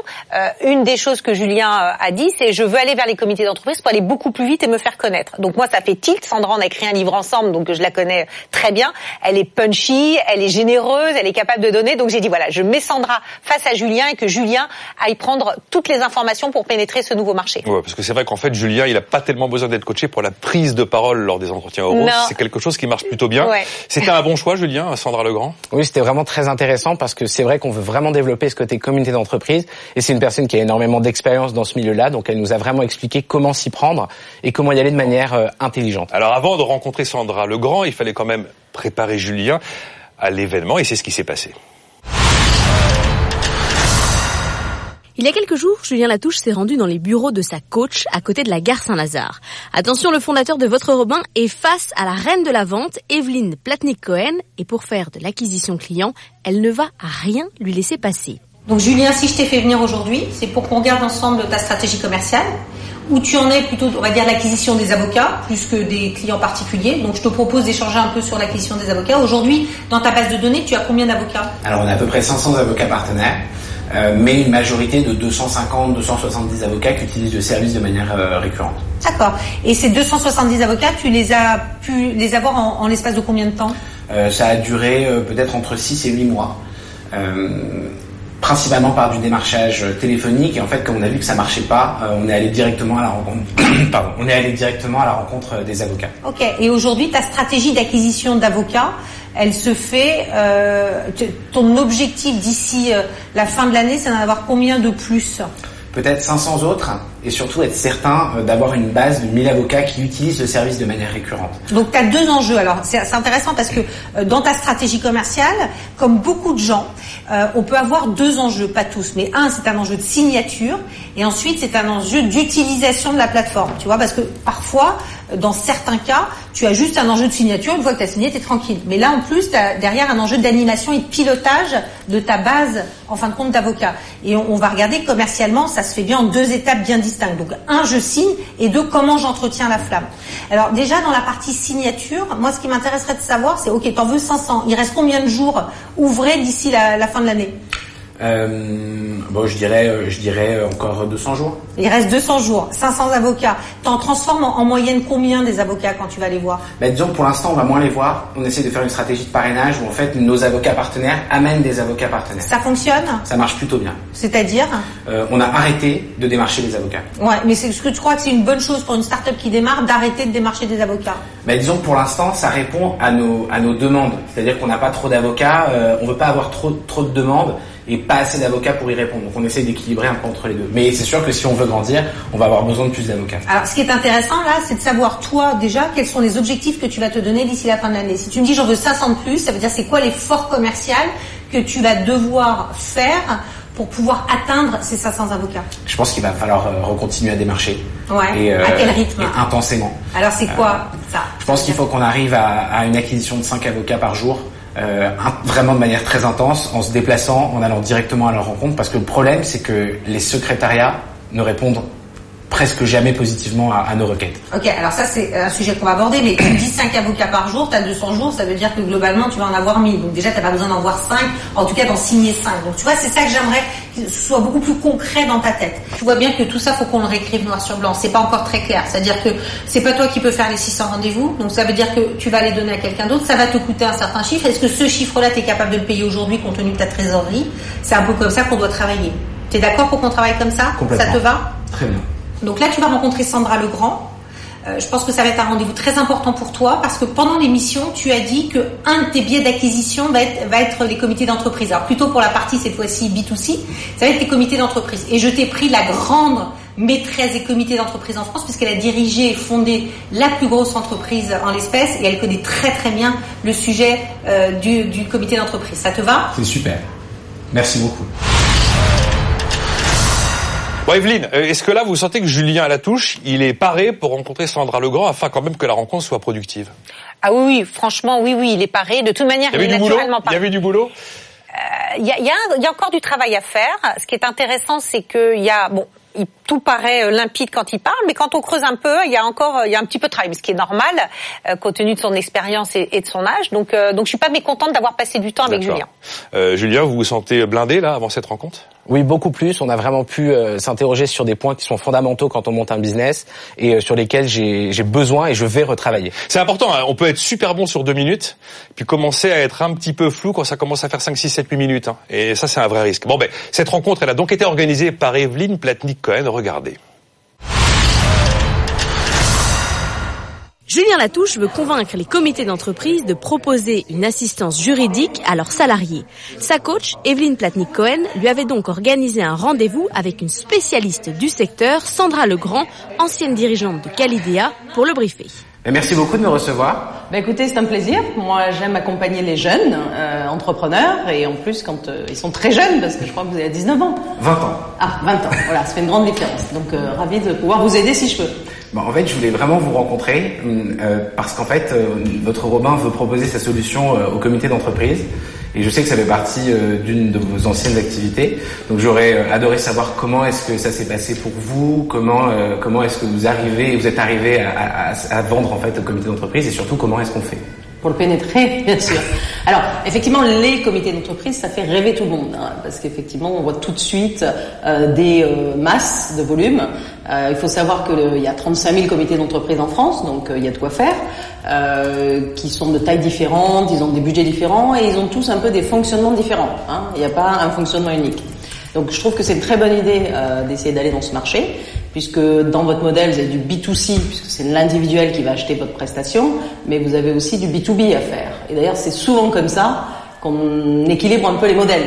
une des choses que Julien a dit, c'est je veux aller vers les comités d'entreprise pour aller beaucoup plus vite et me faire connaître. Donc moi, ça fait tilt. Sandra, on a écrit un livre ensemble, donc je la connais très bien. Elle est punchy, elle est généreuse, elle est capable de donner. Donc j'ai dit voilà, je mets Sandra face à Julien et que Julien aille prendre toutes les informations pour pénétrer ce nouveau marché. Ouais, parce que c'est vrai qu'en fait, Julien, il a pas tellement besoin d'être coaché pour la prise de parole lors des entretiens oraux. C'est quelque chose qui marche plutôt bien. Ouais. C'était un bon choix, Julien, Sandra Legrand? Oui, c'était vraiment très intéressant parce que c'est vrai qu'on veut vraiment développer ce côté communauté d'entreprise et c'est une personne qui a énormément d'expérience dans ce milieu-là, donc elle nous a vraiment expliqué comment s'y prendre et comment y aller de manière euh, intelligente. Alors avant de rencontrer Sandra Legrand, il fallait quand même préparer Julien à l'événement et c'est ce qui s'est passé. Il y a quelques jours, Julien Latouche s'est rendu dans les bureaux de sa coach à côté de la gare Saint-Lazare. Attention, le fondateur de Votre Robin est face à la reine de la vente, Evelyne Platnik-Cohen, et pour faire de l'acquisition client, elle ne va à rien lui laisser passer. Donc Julien, si je t'ai fait venir aujourd'hui, c'est pour qu'on regarde ensemble ta stratégie commerciale, où tu en es plutôt, on va dire, l'acquisition des avocats, plus que des clients particuliers. Donc je te propose d'échanger un peu sur l'acquisition des avocats. Aujourd'hui, dans ta base de données, tu as combien d'avocats? Alors on a à peu près 500 avocats partenaires. Euh, mais une majorité de 250, 270 avocats qui utilisent le service de manière euh, récurrente. D'accord. Et ces 270 avocats, tu les as pu les avoir en, en l'espace de combien de temps? Euh, Ça a duré peut-être entre 6 et 8 mois. Principalement par du démarchage téléphonique et en fait comme on a vu que ça marchait pas, on est allé directement à la rencontre. Pardon, on est allé directement à la rencontre des avocats. Ok. Et aujourd'hui, ta stratégie d'acquisition d'avocats, elle se fait. Euh, ton objectif d'ici euh, la fin de l'année, c'est d'en avoir combien de plus? Peut-être 500 autres et surtout être certain euh, d'avoir une base de 1000 avocats qui utilisent le service de manière récurrente. Donc tu as deux enjeux. Alors c'est intéressant parce que euh, dans ta stratégie commerciale, comme beaucoup de gens, euh, on peut avoir deux enjeux, pas tous, mais un c'est un enjeu de signature et ensuite c'est un enjeu d'utilisation de la plateforme. Tu vois, parce que parfois, dans certains cas, tu as juste un enjeu de signature, une fois que tu as signé, tu es tranquille. Mais là en plus, tu as derrière un enjeu d'animation et de pilotage de ta base, en fin de compte, d'avocats. Et on, va regarder commercialement, ça se fait bien en deux étapes bien distinctes. Donc un, je signe, et deux, comment j'entretiens la flamme. Alors déjà dans la partie signature, moi ce qui m'intéresserait de savoir, c'est ok, t'en veux 500, il reste combien de jours ouvrés d'ici la fin de l'année? Euh, bon, je dirais, euh, je dirais encore 200 jours. Il reste 200 jours, 500 avocats. T'en transformes en, moyenne combien des avocats quand tu vas les voir? Ben, Disons que pour l'instant, on va moins les voir. On essaie de faire une stratégie de parrainage où en fait nos avocats partenaires amènent des avocats partenaires. Ça fonctionne? Ça marche plutôt bien. C'est-à-dire? Euh, On a arrêté de démarcher les avocats. Ouais, mais c'est ce que tu crois que c'est une bonne chose pour une start-up qui démarre d'arrêter de démarcher des avocats? Ben, Disons que pour l'instant, ça répond à nos, à nos demandes. C'est-à-dire qu'on n'a pas trop d'avocats, euh, on veut pas avoir trop, trop de demandes et pas assez d'avocats pour y répondre. Donc on essaie d'équilibrer un peu entre les deux. Mais c'est sûr que si on veut grandir, on va avoir besoin de plus d'avocats. Alors ce qui est intéressant là, c'est de savoir toi déjà quels sont les objectifs que tu vas te donner d'ici la fin de l'année. Si tu me dis j'en veux 500 de plus, ça veut dire c'est quoi l'effort commercial que tu vas devoir faire pour pouvoir atteindre ces 500 avocats? Je pense qu'il va falloir euh, recontinuer à démarcher. Ouais. Et, euh, à quel rythme? Intensément. Alors c'est quoi euh, ça? Je pense qu'il faut qu'on arrive à, à, une acquisition de 5 avocats par jour euh, vraiment de manière très intense, en se déplaçant, en allant directement à leur rencontre, parce que le problème, c'est que les secrétariats ne répondent presque jamais positivement à, à, nos requêtes. Ok, alors ça c'est un sujet qu'on va aborder, mais tu dis 5 avocats par jour, tu as 200 jours, ça veut dire que globalement tu vas en avoir 1000. Donc déjà tu n'as pas besoin d'en voir 5, en tout cas d'en signer 5. Donc tu vois, c'est ça que j'aimerais que ce soit beaucoup plus concret dans ta tête. Tu vois bien que tout ça, faut qu'on le réécrive noir sur blanc. C'est pas encore très clair. C'est-à-dire que c'est pas toi qui peux faire les 600 rendez-vous, donc ça veut dire que tu vas les donner à quelqu'un d'autre, ça va te coûter un certain chiffre. Est-ce que ce chiffre-là, tu es capable de le payer aujourd'hui compte tenu de ta trésorerie? C'est un peu comme ça qu'on doit travailler. Tu es d'accord pour qu'on travaille comme ça? Ça te va? Très bien. Donc là, tu vas rencontrer Sandra Legrand. Euh, je pense que ça va être un rendez-vous très important pour toi parce que pendant l'émission, tu as dit que un de tes biais d'acquisition va être, les comités d'entreprise. Alors plutôt pour la partie cette fois-ci B2C, ça va être les comités d'entreprise. Et je t'ai pris la grande maîtresse des comités d'entreprise en France puisqu'elle a dirigé et fondé la plus grosse entreprise en l'espèce et elle connaît très très bien le sujet euh, du comité d'entreprise. Ça te va? C'est super. Merci beaucoup. Bon, Evelyne, euh, est-ce que là, vous sentez que Julien à la touche, il est paré pour rencontrer Sandra Legrand afin quand même que la rencontre soit productive Ah oui, oui, franchement, oui, oui, il est paré. De toute manière, il, est naturellement paré. Il y avait du boulot euh, il y, a, y, a, y a encore du travail à faire. Ce qui est intéressant, c'est qu'il y a bon, il, tout paraît euh, limpide quand il parle, mais quand on creuse un peu, il y a encore il y a un petit peu de travail, ce qui est normal euh, compte tenu de son expérience et, et, de son âge. Donc euh, donc je suis pas mécontente d'avoir passé du temps avec Julien. Euh, Julien, vous vous sentez blindé là avant cette rencontre? Oui, beaucoup plus. On a vraiment pu euh, s'interroger sur des points qui sont fondamentaux quand on monte un business et euh, sur lesquels j'ai besoin et je vais retravailler. C'est important. Hein. On peut être super bon sur deux minutes, puis commencer à être un petit peu flou quand ça commence à faire 5, 6, 7, 8 minutes. Hein. Et ça, c'est un vrai risque. Bon, ben, cette rencontre, elle a donc été organisée par Evelyne Platnik-Cohen. Regardez. Julien Latouche veut convaincre les comités d'entreprise de proposer une assistance juridique à leurs salariés. Sa coach, Evelyne Platnik-Cohen, lui avait donc organisé un rendez-vous avec une spécialiste du secteur, Sandra Legrand, ancienne dirigeante de Calidea, pour le briefer. Merci beaucoup de me recevoir. Bah écoutez, c'est un plaisir. Moi, j'aime accompagner les jeunes euh, entrepreneurs et en plus quand euh, ils sont très jeunes, parce que je crois que vous avez 19 ans. 20 ans. Ah, 20 ans. Voilà, ça fait une grande différence. Donc, euh, ravi de pouvoir vous aider si je peux. En fait, je voulais vraiment vous rencontrer euh, parce qu'en fait, euh, votre Robin veut proposer sa solution euh, au comité d'entreprise. Et je sais que ça fait partie euh, d'une de vos anciennes activités. Donc j'aurais adoré savoir comment est-ce que ça s'est passé pour vous, comment comment est-ce que vous arrivez, vous êtes arrivé à vendre en fait au comité d'entreprise et surtout comment est-ce qu'on fait. Pour le pénétrer, bien sûr. Alors, effectivement, les comités d'entreprise, ça fait rêver tout le monde, hein, parce qu'effectivement, on voit tout de suite euh, des euh, masses de volume. Euh, il faut savoir qu'il y a 35 000 comités d'entreprise en France, donc euh, il y a de quoi faire, euh, qui sont de tailles différentes, ils ont des budgets différents, et ils ont tous un peu des fonctionnements différents. hein. Il n'y a pas un fonctionnement unique. Donc je trouve que c'est une très bonne idée euh, d'essayer d'aller dans ce marché, puisque dans votre modèle, vous avez du B2C, puisque c'est l'individuel qui va acheter votre prestation, mais vous avez aussi du B2B à faire. Et d'ailleurs, c'est souvent comme ça qu'on équilibre un peu les modèles.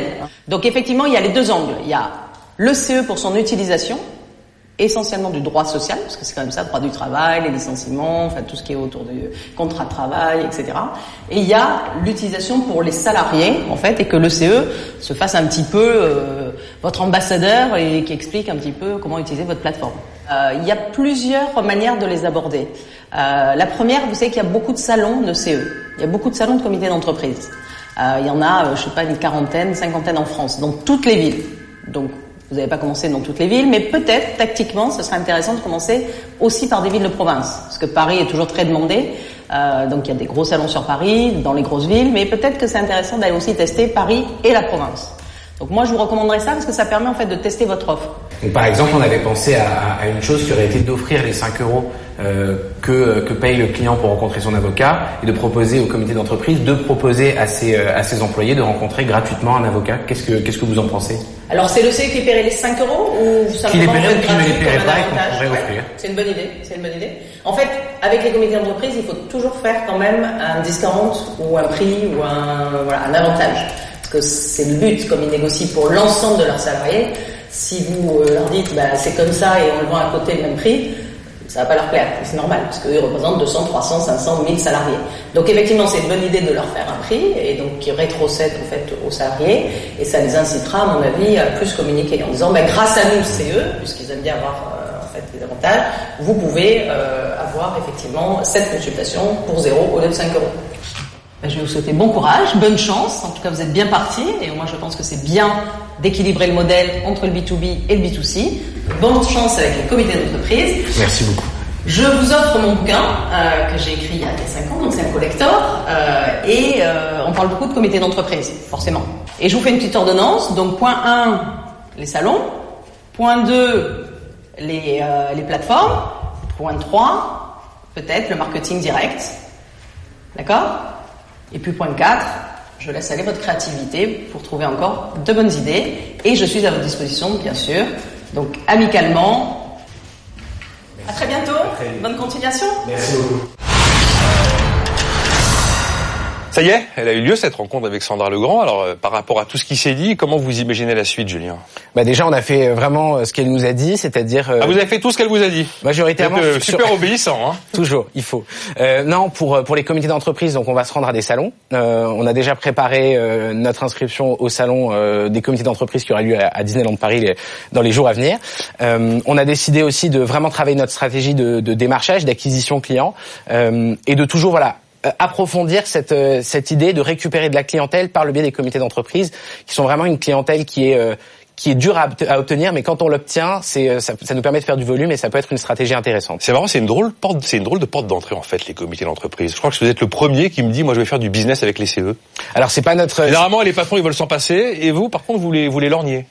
Donc effectivement, il y a les deux angles. Il y a le CE pour son utilisation, essentiellement du droit social, parce que c'est quand même ça, le droit du travail, les licenciements, enfin tout ce qui est autour du contrat de travail, etc. Et il y a l'utilisation pour les salariés, en fait, et que le CE se fasse un petit peu euh, votre ambassadeur et qui explique un petit peu comment utiliser votre plateforme. Euh, il y a plusieurs manières de les aborder. Euh, la première, vous savez qu'il y a beaucoup de salons de CE. Il y a beaucoup de salons de comités d'entreprise. Euh, il y en a, euh, je sais pas, une quarantaine, cinquantaine en France, dans toutes les villes. Donc, vous n'avez pas commencé dans toutes les villes, mais peut-être, tactiquement, ce serait intéressant de commencer aussi par des villes de province. Parce que Paris est toujours très demandé. Euh, donc, il y a des gros salons sur Paris, dans les grosses villes, mais peut-être que c'est intéressant d'aller aussi tester Paris et la province. Donc, moi, je vous recommanderais ça parce que ça permet, en fait, de tester votre offre. Donc, par exemple, on avait pensé à, à une chose qui aurait été d'offrir les 5 euros euh, que, que paye le client pour rencontrer son avocat et de proposer au comité d'entreprise de proposer à ses, euh, à ses employés de rencontrer gratuitement un avocat. Qu'est-ce que, qu'est-ce que vous en pensez? Alors, c'est le CE qui paierait les 5 euros ou Qui simplement les paierait ou qui ne les paierait pas et qu'on pourrait Ouais. offrir C'est une bonne idée, c'est une bonne idée. En fait, avec les comités d'entreprise, il faut toujours faire quand même un discount ou un prix ou un, voilà, un avantage. Parce que c'est le but, comme ils négocient pour l'ensemble de leurs salariés. Si vous euh, leur dites, bah, c'est comme ça et on le vend à côté le même prix, ça va pas leur plaire. C'est normal, parce qu'eux représentent 200, 300, 500, 1000 salariés. Donc effectivement, c'est une bonne idée de leur faire un prix, et donc qui rétrocède en fait aux salariés, et ça les incitera, à mon avis, à plus communiquer en disant, bah, grâce à nous, CE, puisqu'ils aiment bien avoir euh, en fait des avantages, vous pouvez euh, avoir effectivement cette consultation pour zéro au lieu de 5 euros. Ben, je vais vous souhaiter bon courage, bonne chance. En tout cas, vous êtes bien parti. Et moi, je pense que c'est bien d'équilibrer le modèle entre le B2B et le B2C. Bonne chance avec le comité d'entreprise. Merci beaucoup. Je vous offre mon bouquin euh, que j'ai écrit il y a 5 ans, donc c'est un collector. euh, et euh, on parle beaucoup de comité d'entreprise, forcément. Et je vous fais une petite ordonnance. Donc, point 1, les salons. Point 2, les, les plateformes. Point 3, peut-être le marketing direct. D'accord? Et puis point 4, je laisse aller votre créativité pour trouver encore de bonnes idées. Et je suis à votre disposition, bien sûr. Donc, amicalement. À très bientôt. Bonne continuation. Merci beaucoup. Ça y est, elle a eu lieu cette rencontre avec Sandra Legrand. Alors, euh, par rapport à tout ce qui s'est dit, comment vous imaginez la suite, Julien Bah déjà, on a fait vraiment euh, ce qu'elle nous a dit, c'est-à-dire. euh, Ah, vous avez fait tout ce qu'elle vous a dit Majoritairement. Vous êtes, euh, sur- super obéissant, hein Toujours, il faut. Euh, non, pour euh, pour les comités d'entreprise, donc on va se rendre à des salons. Euh, on a déjà préparé euh, notre inscription au salon euh, des comités d'entreprise qui aura lieu à, à Disneyland Paris les- dans les jours à venir. Euh, on a décidé aussi de vraiment travailler notre stratégie de, de démarchage, d'acquisition client euh, et de toujours voilà euh, approfondir cette euh, cette idée de récupérer de la clientèle par le biais des comités d'entreprise qui sont vraiment une clientèle qui est euh, qui est dure à, obt- à obtenir, mais quand on l'obtient, c'est euh, ça, ça nous permet de faire du volume et ça peut être une stratégie intéressante. C'est marrant, c'est une drôle porte, c'est une drôle de porte d'entrée en fait, les comités d'entreprise. Je crois que vous êtes le premier qui me dit, moi, je vais faire du business avec les CE. Alors c'est pas notre. Généralement, les patrons ils veulent s'en passer, et vous, par contre, vous les vous les lorgnez.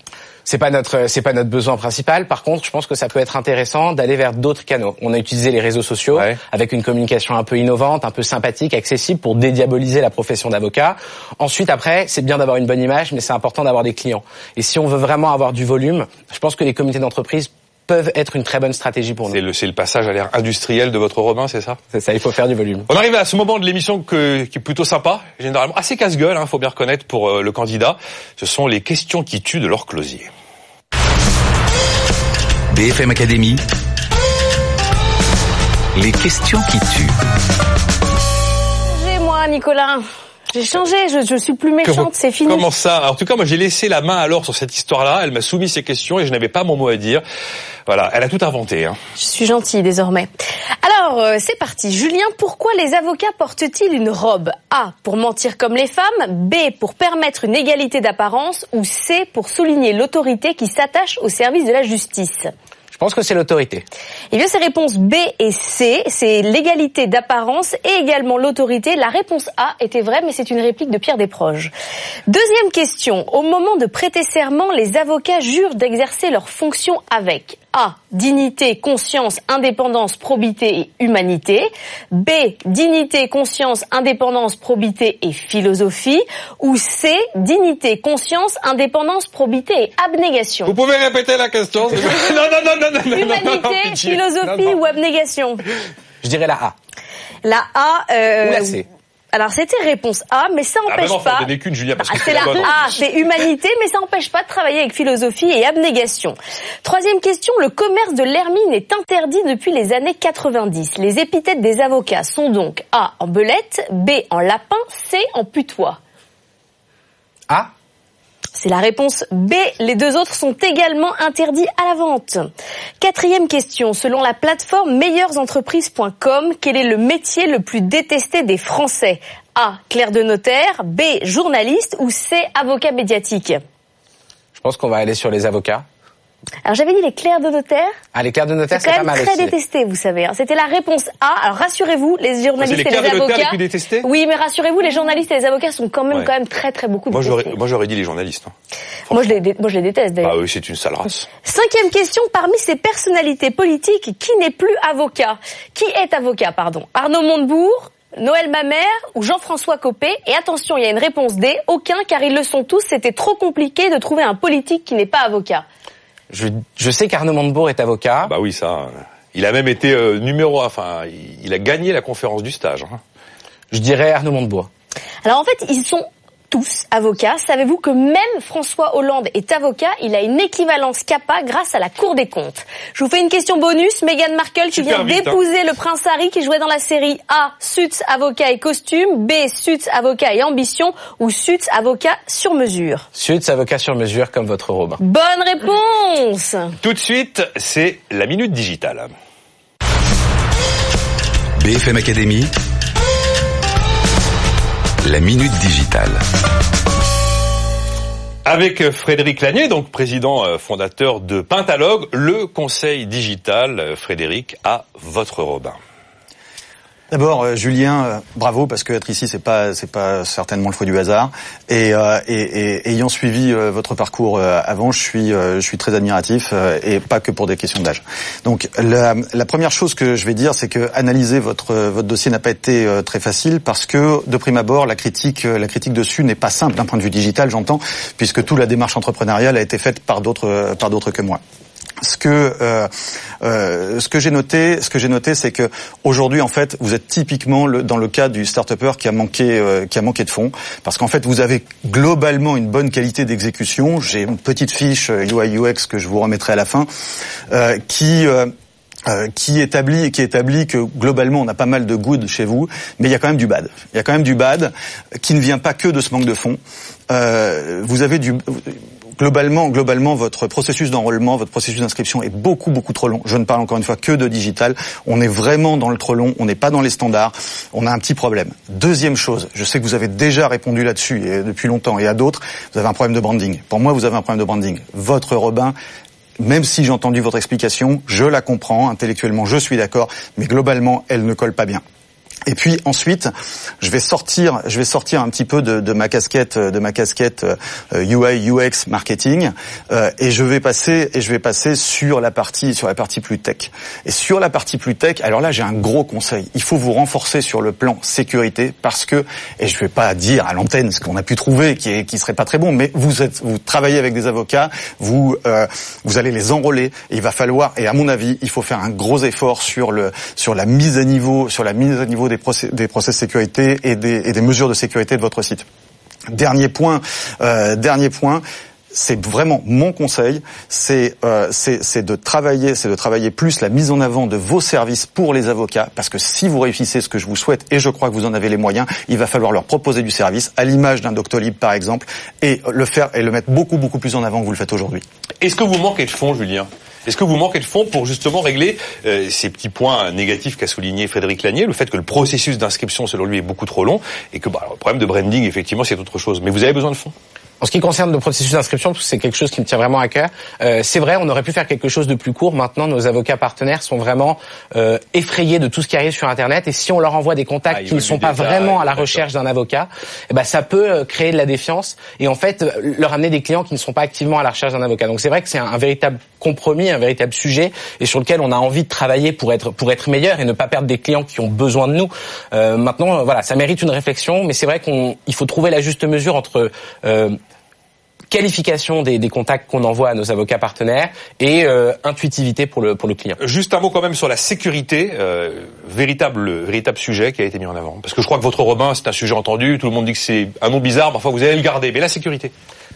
C'est pas notre c'est pas notre besoin principal. Par contre, je pense que ça peut être intéressant d'aller vers d'autres canaux. On a utilisé les réseaux sociaux avec une communication un peu innovante, un peu sympathique, accessible pour dédiaboliser la profession d'avocat. Ensuite, après, c'est bien d'avoir une bonne image, mais c'est important d'avoir des clients. Et si on veut vraiment avoir du volume, je pense que les comités d'entreprise peuvent être une très bonne stratégie pour nous. C'est le, c'est le passage à l'ère industrielle de votre Robin, c'est ça? C'est ça, il faut faire du volume. On arrive à ce moment de l'émission que- qui est plutôt sympa, généralement assez casse-gueule, hein, faut bien reconnaître pour euh, le candidat. Ce sont les questions qui tuent de leur closier. BFM Academy. Les questions qui tuent. Nicolas. J'ai changé, je, je suis plus méchante, c'est fini. Comment ça En tout cas, moi, j'ai laissé la main alors sur cette histoire-là. Elle m'a soumis ses questions et je n'avais pas mon mot à dire. Voilà, elle a tout inventé. Hein. Je suis gentille désormais. Alors, euh, c'est parti. Julien, pourquoi les avocats portent-ils une robe? A. Pour mentir comme les femmes. B. Pour permettre une égalité d'apparence. Ou C. Pour souligner l'autorité qui s'attache au service de la justice? Je pense que c'est l'autorité. Eh bien, ces réponses B et C, c'est l'égalité d'apparence et également l'autorité. La réponse A était vraie, mais c'est une réplique de Pierre Desproges. Deuxième question. Au moment de prêter serment, les avocats jurent d'exercer leurs fonctions avec A. Dignité, conscience, indépendance, probité et humanité. B. Dignité, conscience, indépendance, probité et philosophie. Ou C. Dignité, conscience, indépendance, probité et abnégation. Vous pouvez répéter la question Non, non, non, non, non, non, non, non, Humanité, philosophie Non, non. ou abnégation Je dirais la A. La A. euh, Ou la C. Alors c'était réponse A, mais ça Ah ben n'empêche non, faut pas. parce Ah, que c'est la bonne. A, c'est humanité, mais ça n'empêche pas de travailler avec philosophie et abnégation. Troisième question, le commerce de l'hermine est interdit depuis les années 90. Les épithètes des avocats sont donc A en belette, B en lapin, C en putois. A. C'est la réponse B. Les deux autres sont également interdits à la vente. Quatrième question. Selon la plateforme meilleuresentreprises.com, quel est le métier le plus détesté des Français? A. Clerc de notaire. B. Journaliste. Ou C. Avocat médiatique? Je pense qu'on va aller sur les avocats. Alors j'avais dit les clercs de notaire. Ah, les clercs de notaire, C'est quand pas même mal très aussi. détesté, vous savez. hein. C'était la réponse A. Alors rassurez-vous, les journalistes les et les clercs de notaire avocats. les plus détestés? Oui, mais rassurez-vous, les journalistes et les avocats sont quand même Ouais. quand même très très beaucoup Moi, j'aurais, détestés. moi, j'aurais dit les journalistes. hein. Moi je les, moi je les déteste d'ailleurs. Ah oui, c'est une sale race. Cinquième question, parmi ces personnalités politiques, qui n'est plus avocat? Qui est avocat, pardon? Arnaud Montebourg, Noël Mamère ou Jean-François Copé? Et attention, il y a une réponse D, aucun, car ils le sont tous, c'était trop compliqué de trouver un politique qui n'est pas avocat. Je, je sais qu'Arnaud Montebourg est avocat. Bah oui, ça. euh, Il a même été euh, numéro, enfin, il il a gagné la conférence du stage. hein. Je dirais Arnaud Montebourg. Alors en fait, ils sont tous avocats. Savez-vous que même François Hollande est avocat? Il a une équivalence CAPA grâce à la Cour des comptes. Je vous fais une question bonus. Meghan Markle vient vite, hein. d'épouser le prince Harry qui jouait dans la série A. Suits, avocat et costume. B. Suits, avocat et ambition. Ou Suits, avocat sur mesure? Suits, avocat sur mesure comme votre robe. Bonne réponse Tout de suite, c'est la minute digitale. BFM Academy, la minute digitale. Avec Frédéric Lanier, donc président euh, fondateur de Pentalogue, le conseil digital. Euh, Frédéric, à votre Robin. D'abord, euh, Julien, euh, bravo parce que être ici c'est pas c'est pas certainement le fruit du hasard. Et, euh, ayant suivi votre parcours avant, je suis je suis très admiratif et pas que pour des questions d'âge. Donc la, la première chose que je vais dire, c'est que analyser votre votre dossier n'a pas été très facile parce que de prime abord, la critique la critique dessus n'est pas simple d'un point de vue digital, j'entends, puisque toute la démarche entrepreneuriale a été faite par d'autres par d'autres que moi ce que euh, euh, ce que j'ai noté, ce que j'ai noté, c'est que aujourd'hui en fait, vous êtes typiquement dans le cas du start-upper qui a manqué euh, qui a manqué de fonds, parce qu'en fait vous avez globalement une bonne qualité d'exécution. J'ai une petite fiche euh, UI UX que je vous remettrai à la fin, euh, qui euh, euh, qui établit qui établit que globalement on a pas mal de good chez vous, mais il y a quand même du bad. Il y a quand même du bad qui ne vient pas que de ce manque de fonds. Euh, vous avez du globalement globalement votre processus d'enrôlement, votre processus d'inscription est beaucoup beaucoup trop long. Je ne parle encore une fois que de digital. On est vraiment dans le trop long. On n'est pas dans les standards. On a un petit problème. Deuxième chose, je sais que vous avez déjà répondu là-dessus et depuis longtemps et à d'autres. Vous avez un problème de branding. Pour moi, vous avez un problème de branding. Votre Robin même si j'ai entendu votre explication, je la comprends, intellectuellement je suis d'accord, mais globalement elle ne colle pas bien. Et puis ensuite, je vais sortir, je vais sortir un petit peu de, ma casquette, de ma casquette euh, UI UX marketing, euh, et je vais passer et je vais passer sur la partie sur la partie plus tech. Et sur la partie plus tech, alors là j'ai un gros conseil. Il faut vous renforcer sur le plan sécurité parce que et je vais pas dire à l'antenne ce qu'on a pu trouver qui est qui serait pas très bon, mais vous êtes vous travaillez avec des avocats, vous euh, vous allez les enrôler. Et il va falloir et à mon avis il faut faire un gros effort sur le sur la mise à niveau sur la mise à niveau des des process sécurité et des, des mesures de sécurité de votre site. Dernier point, euh, c'est vraiment mon conseil, c'est euh, c'est de travailler, plus la mise en avant de vos services pour les avocats, parce que si vous réussissez ce que je vous souhaite, et je crois que vous en avez les moyens, il va falloir leur proposer du service, à l'image d'un Doctolib par exemple, et le faire et le mettre beaucoup beaucoup plus en avant que vous le faites aujourd'hui. Est-ce que vous manquez de fond, Julien? Est-ce que vous manquez de fonds pour justement régler euh, ces petits points négatifs qu'a souligné Frédéric Lanier, le fait que le processus d'inscription selon lui est beaucoup trop long et que bah, le problème de branding effectivement c'est autre chose. Mais vous avez besoin de fonds? En ce qui concerne le processus d'inscription, c'est quelque chose qui me tient vraiment à cœur, euh, c'est vrai, on aurait pu faire quelque chose de plus court. Maintenant, nos avocats partenaires sont vraiment euh, effrayés de tout ce qui arrive sur Internet. Et si on leur envoie des contacts ah, qui ne sont pas vraiment à la recherche d'un avocat, eh ben, ça peut euh, créer de la défiance et en fait euh, leur amener des clients qui ne sont pas activement à la recherche d'un avocat. Donc c'est vrai que c'est un, un, véritable compromis, un véritable sujet et sur lequel on a envie de travailler pour être pour être meilleur et ne pas perdre des clients qui ont besoin de nous. Euh, maintenant, voilà, ça mérite une réflexion, mais c'est vrai qu'il faut trouver la juste mesure entre qualification des, contacts qu'on envoie à nos avocats partenaires et euh, intuitivité pour le pour le client. Juste un mot quand même sur la sécurité, euh, véritable véritable sujet qui a été mis en avant. Parce que je crois que votre Robin, c'est un sujet entendu. Tout le monde dit que c'est un nom bizarre. Parfois, vous allez le garder. Mais la sécurité.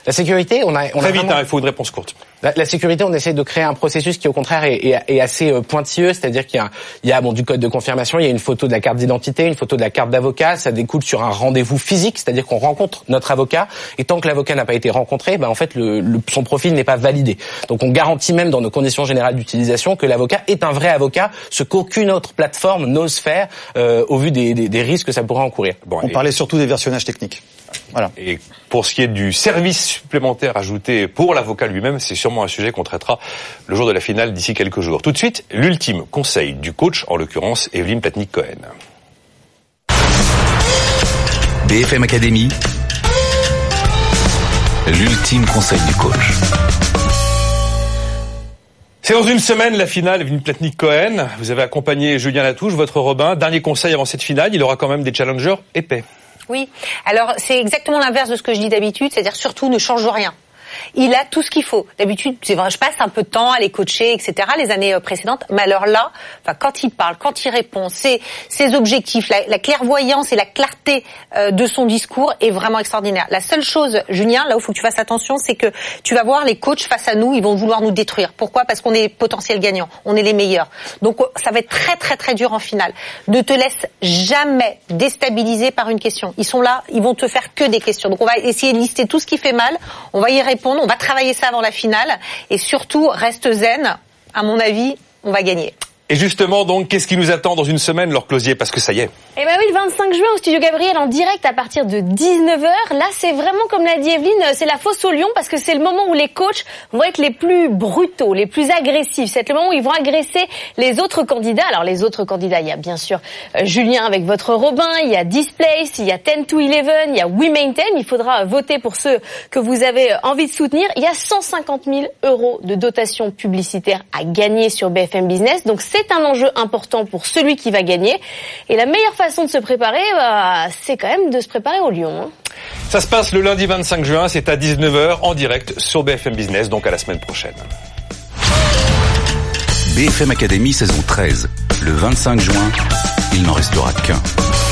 La sécurité, on a, on Très a vite, vraiment... hein, il faut une réponse courte. La, la, sécurité, on essaie de créer un processus qui, au contraire, est, est, est assez euh, pointilleux, c'est-à-dire qu'il y a, il y a bon, du code de confirmation, il y a une photo de la carte d'identité, une photo de la carte d'avocat, ça découle sur un rendez-vous physique, c'est-à-dire qu'on rencontre notre avocat, et tant que l'avocat n'a pas été rencontré, ben, en fait, le, le, son profil n'est pas validé. Donc on garantit même dans nos conditions générales d'utilisation que l'avocat est un vrai avocat, ce qu'aucune autre plateforme n'ose faire euh, au vu des, des, des, risques que ça pourrait encourir. Bon, on et... parlait surtout des versionnages techniques. Voilà. Et pour ce qui est du service supplémentaire ajouté pour l'avocat lui-même, c'est sûrement un sujet qu'on traitera le jour de la finale d'ici quelques jours. Tout de suite, l'ultime conseil du coach, en l'occurrence Evelyne Platnik-Cohen. BFM Academy, l'ultime conseil du coach. C'est dans une semaine la finale, Evelyne Platnik-Cohen. Vous avez accompagné Julien Latouche, votre Robin. Dernier conseil avant cette finale, il aura quand même des challengers épais. Oui. Alors c'est exactement l'inverse de ce que je dis d'habitude, c'est-à-dire surtout ne change rien il a tout ce qu'il faut. D'habitude, c'est vrai, je passe un peu de temps à les coacher, etc. Les années précédentes, mais alors là, enfin, quand il parle, quand il répond, ses, ses objectifs, la, la, clairvoyance et la clarté euh, de son discours est vraiment extraordinaire. La seule chose, Julien, là où il faut que tu fasses attention, c'est que tu vas voir les coachs face à nous, ils vont vouloir nous détruire. Pourquoi? Parce qu'on est potentiel gagnant, on est les meilleurs. Donc ça va être très très très dur en finale. Ne te laisse jamais déstabiliser par une question. Ils sont là, ils vont te faire que des questions. Donc on va essayer de lister tout ce qui fait mal, on va y répondre on va travailler ça avant la finale. Et surtout, reste zen. À mon avis, on va gagner. Et justement, donc, qu'est-ce qui nous attend dans une semaine, leur Closier? Parce que ça y est. Eh ben oui, le 25 juin au studio Gabriel en direct à partir de 19h. Là, c'est vraiment comme l'a dit Evelyne, c'est la fosse au lion parce que c'est le moment où les coachs vont être les plus brutaux, les plus agressifs. C'est le moment où ils vont agresser les autres candidats. Alors les autres candidats, il y a bien sûr euh, Julien avec votre Robin, il y a Displace, il y a 10 to 11, il y a We Maintain. Il faudra voter pour ceux que vous avez envie de soutenir. Il y a 150 000 euros de dotation publicitaire à gagner sur BFM Business. Donc c'est un enjeu important pour celui qui va gagner. Et la meilleure façon de se préparer, bah, c'est quand même de se préparer au Lyon. Hein. Ça se passe le lundi 25 juin, c'est à 19h en direct sur BFM Business, donc à la semaine prochaine. BFM Academy saison 13. Le 25 juin, il n'en restera qu'un.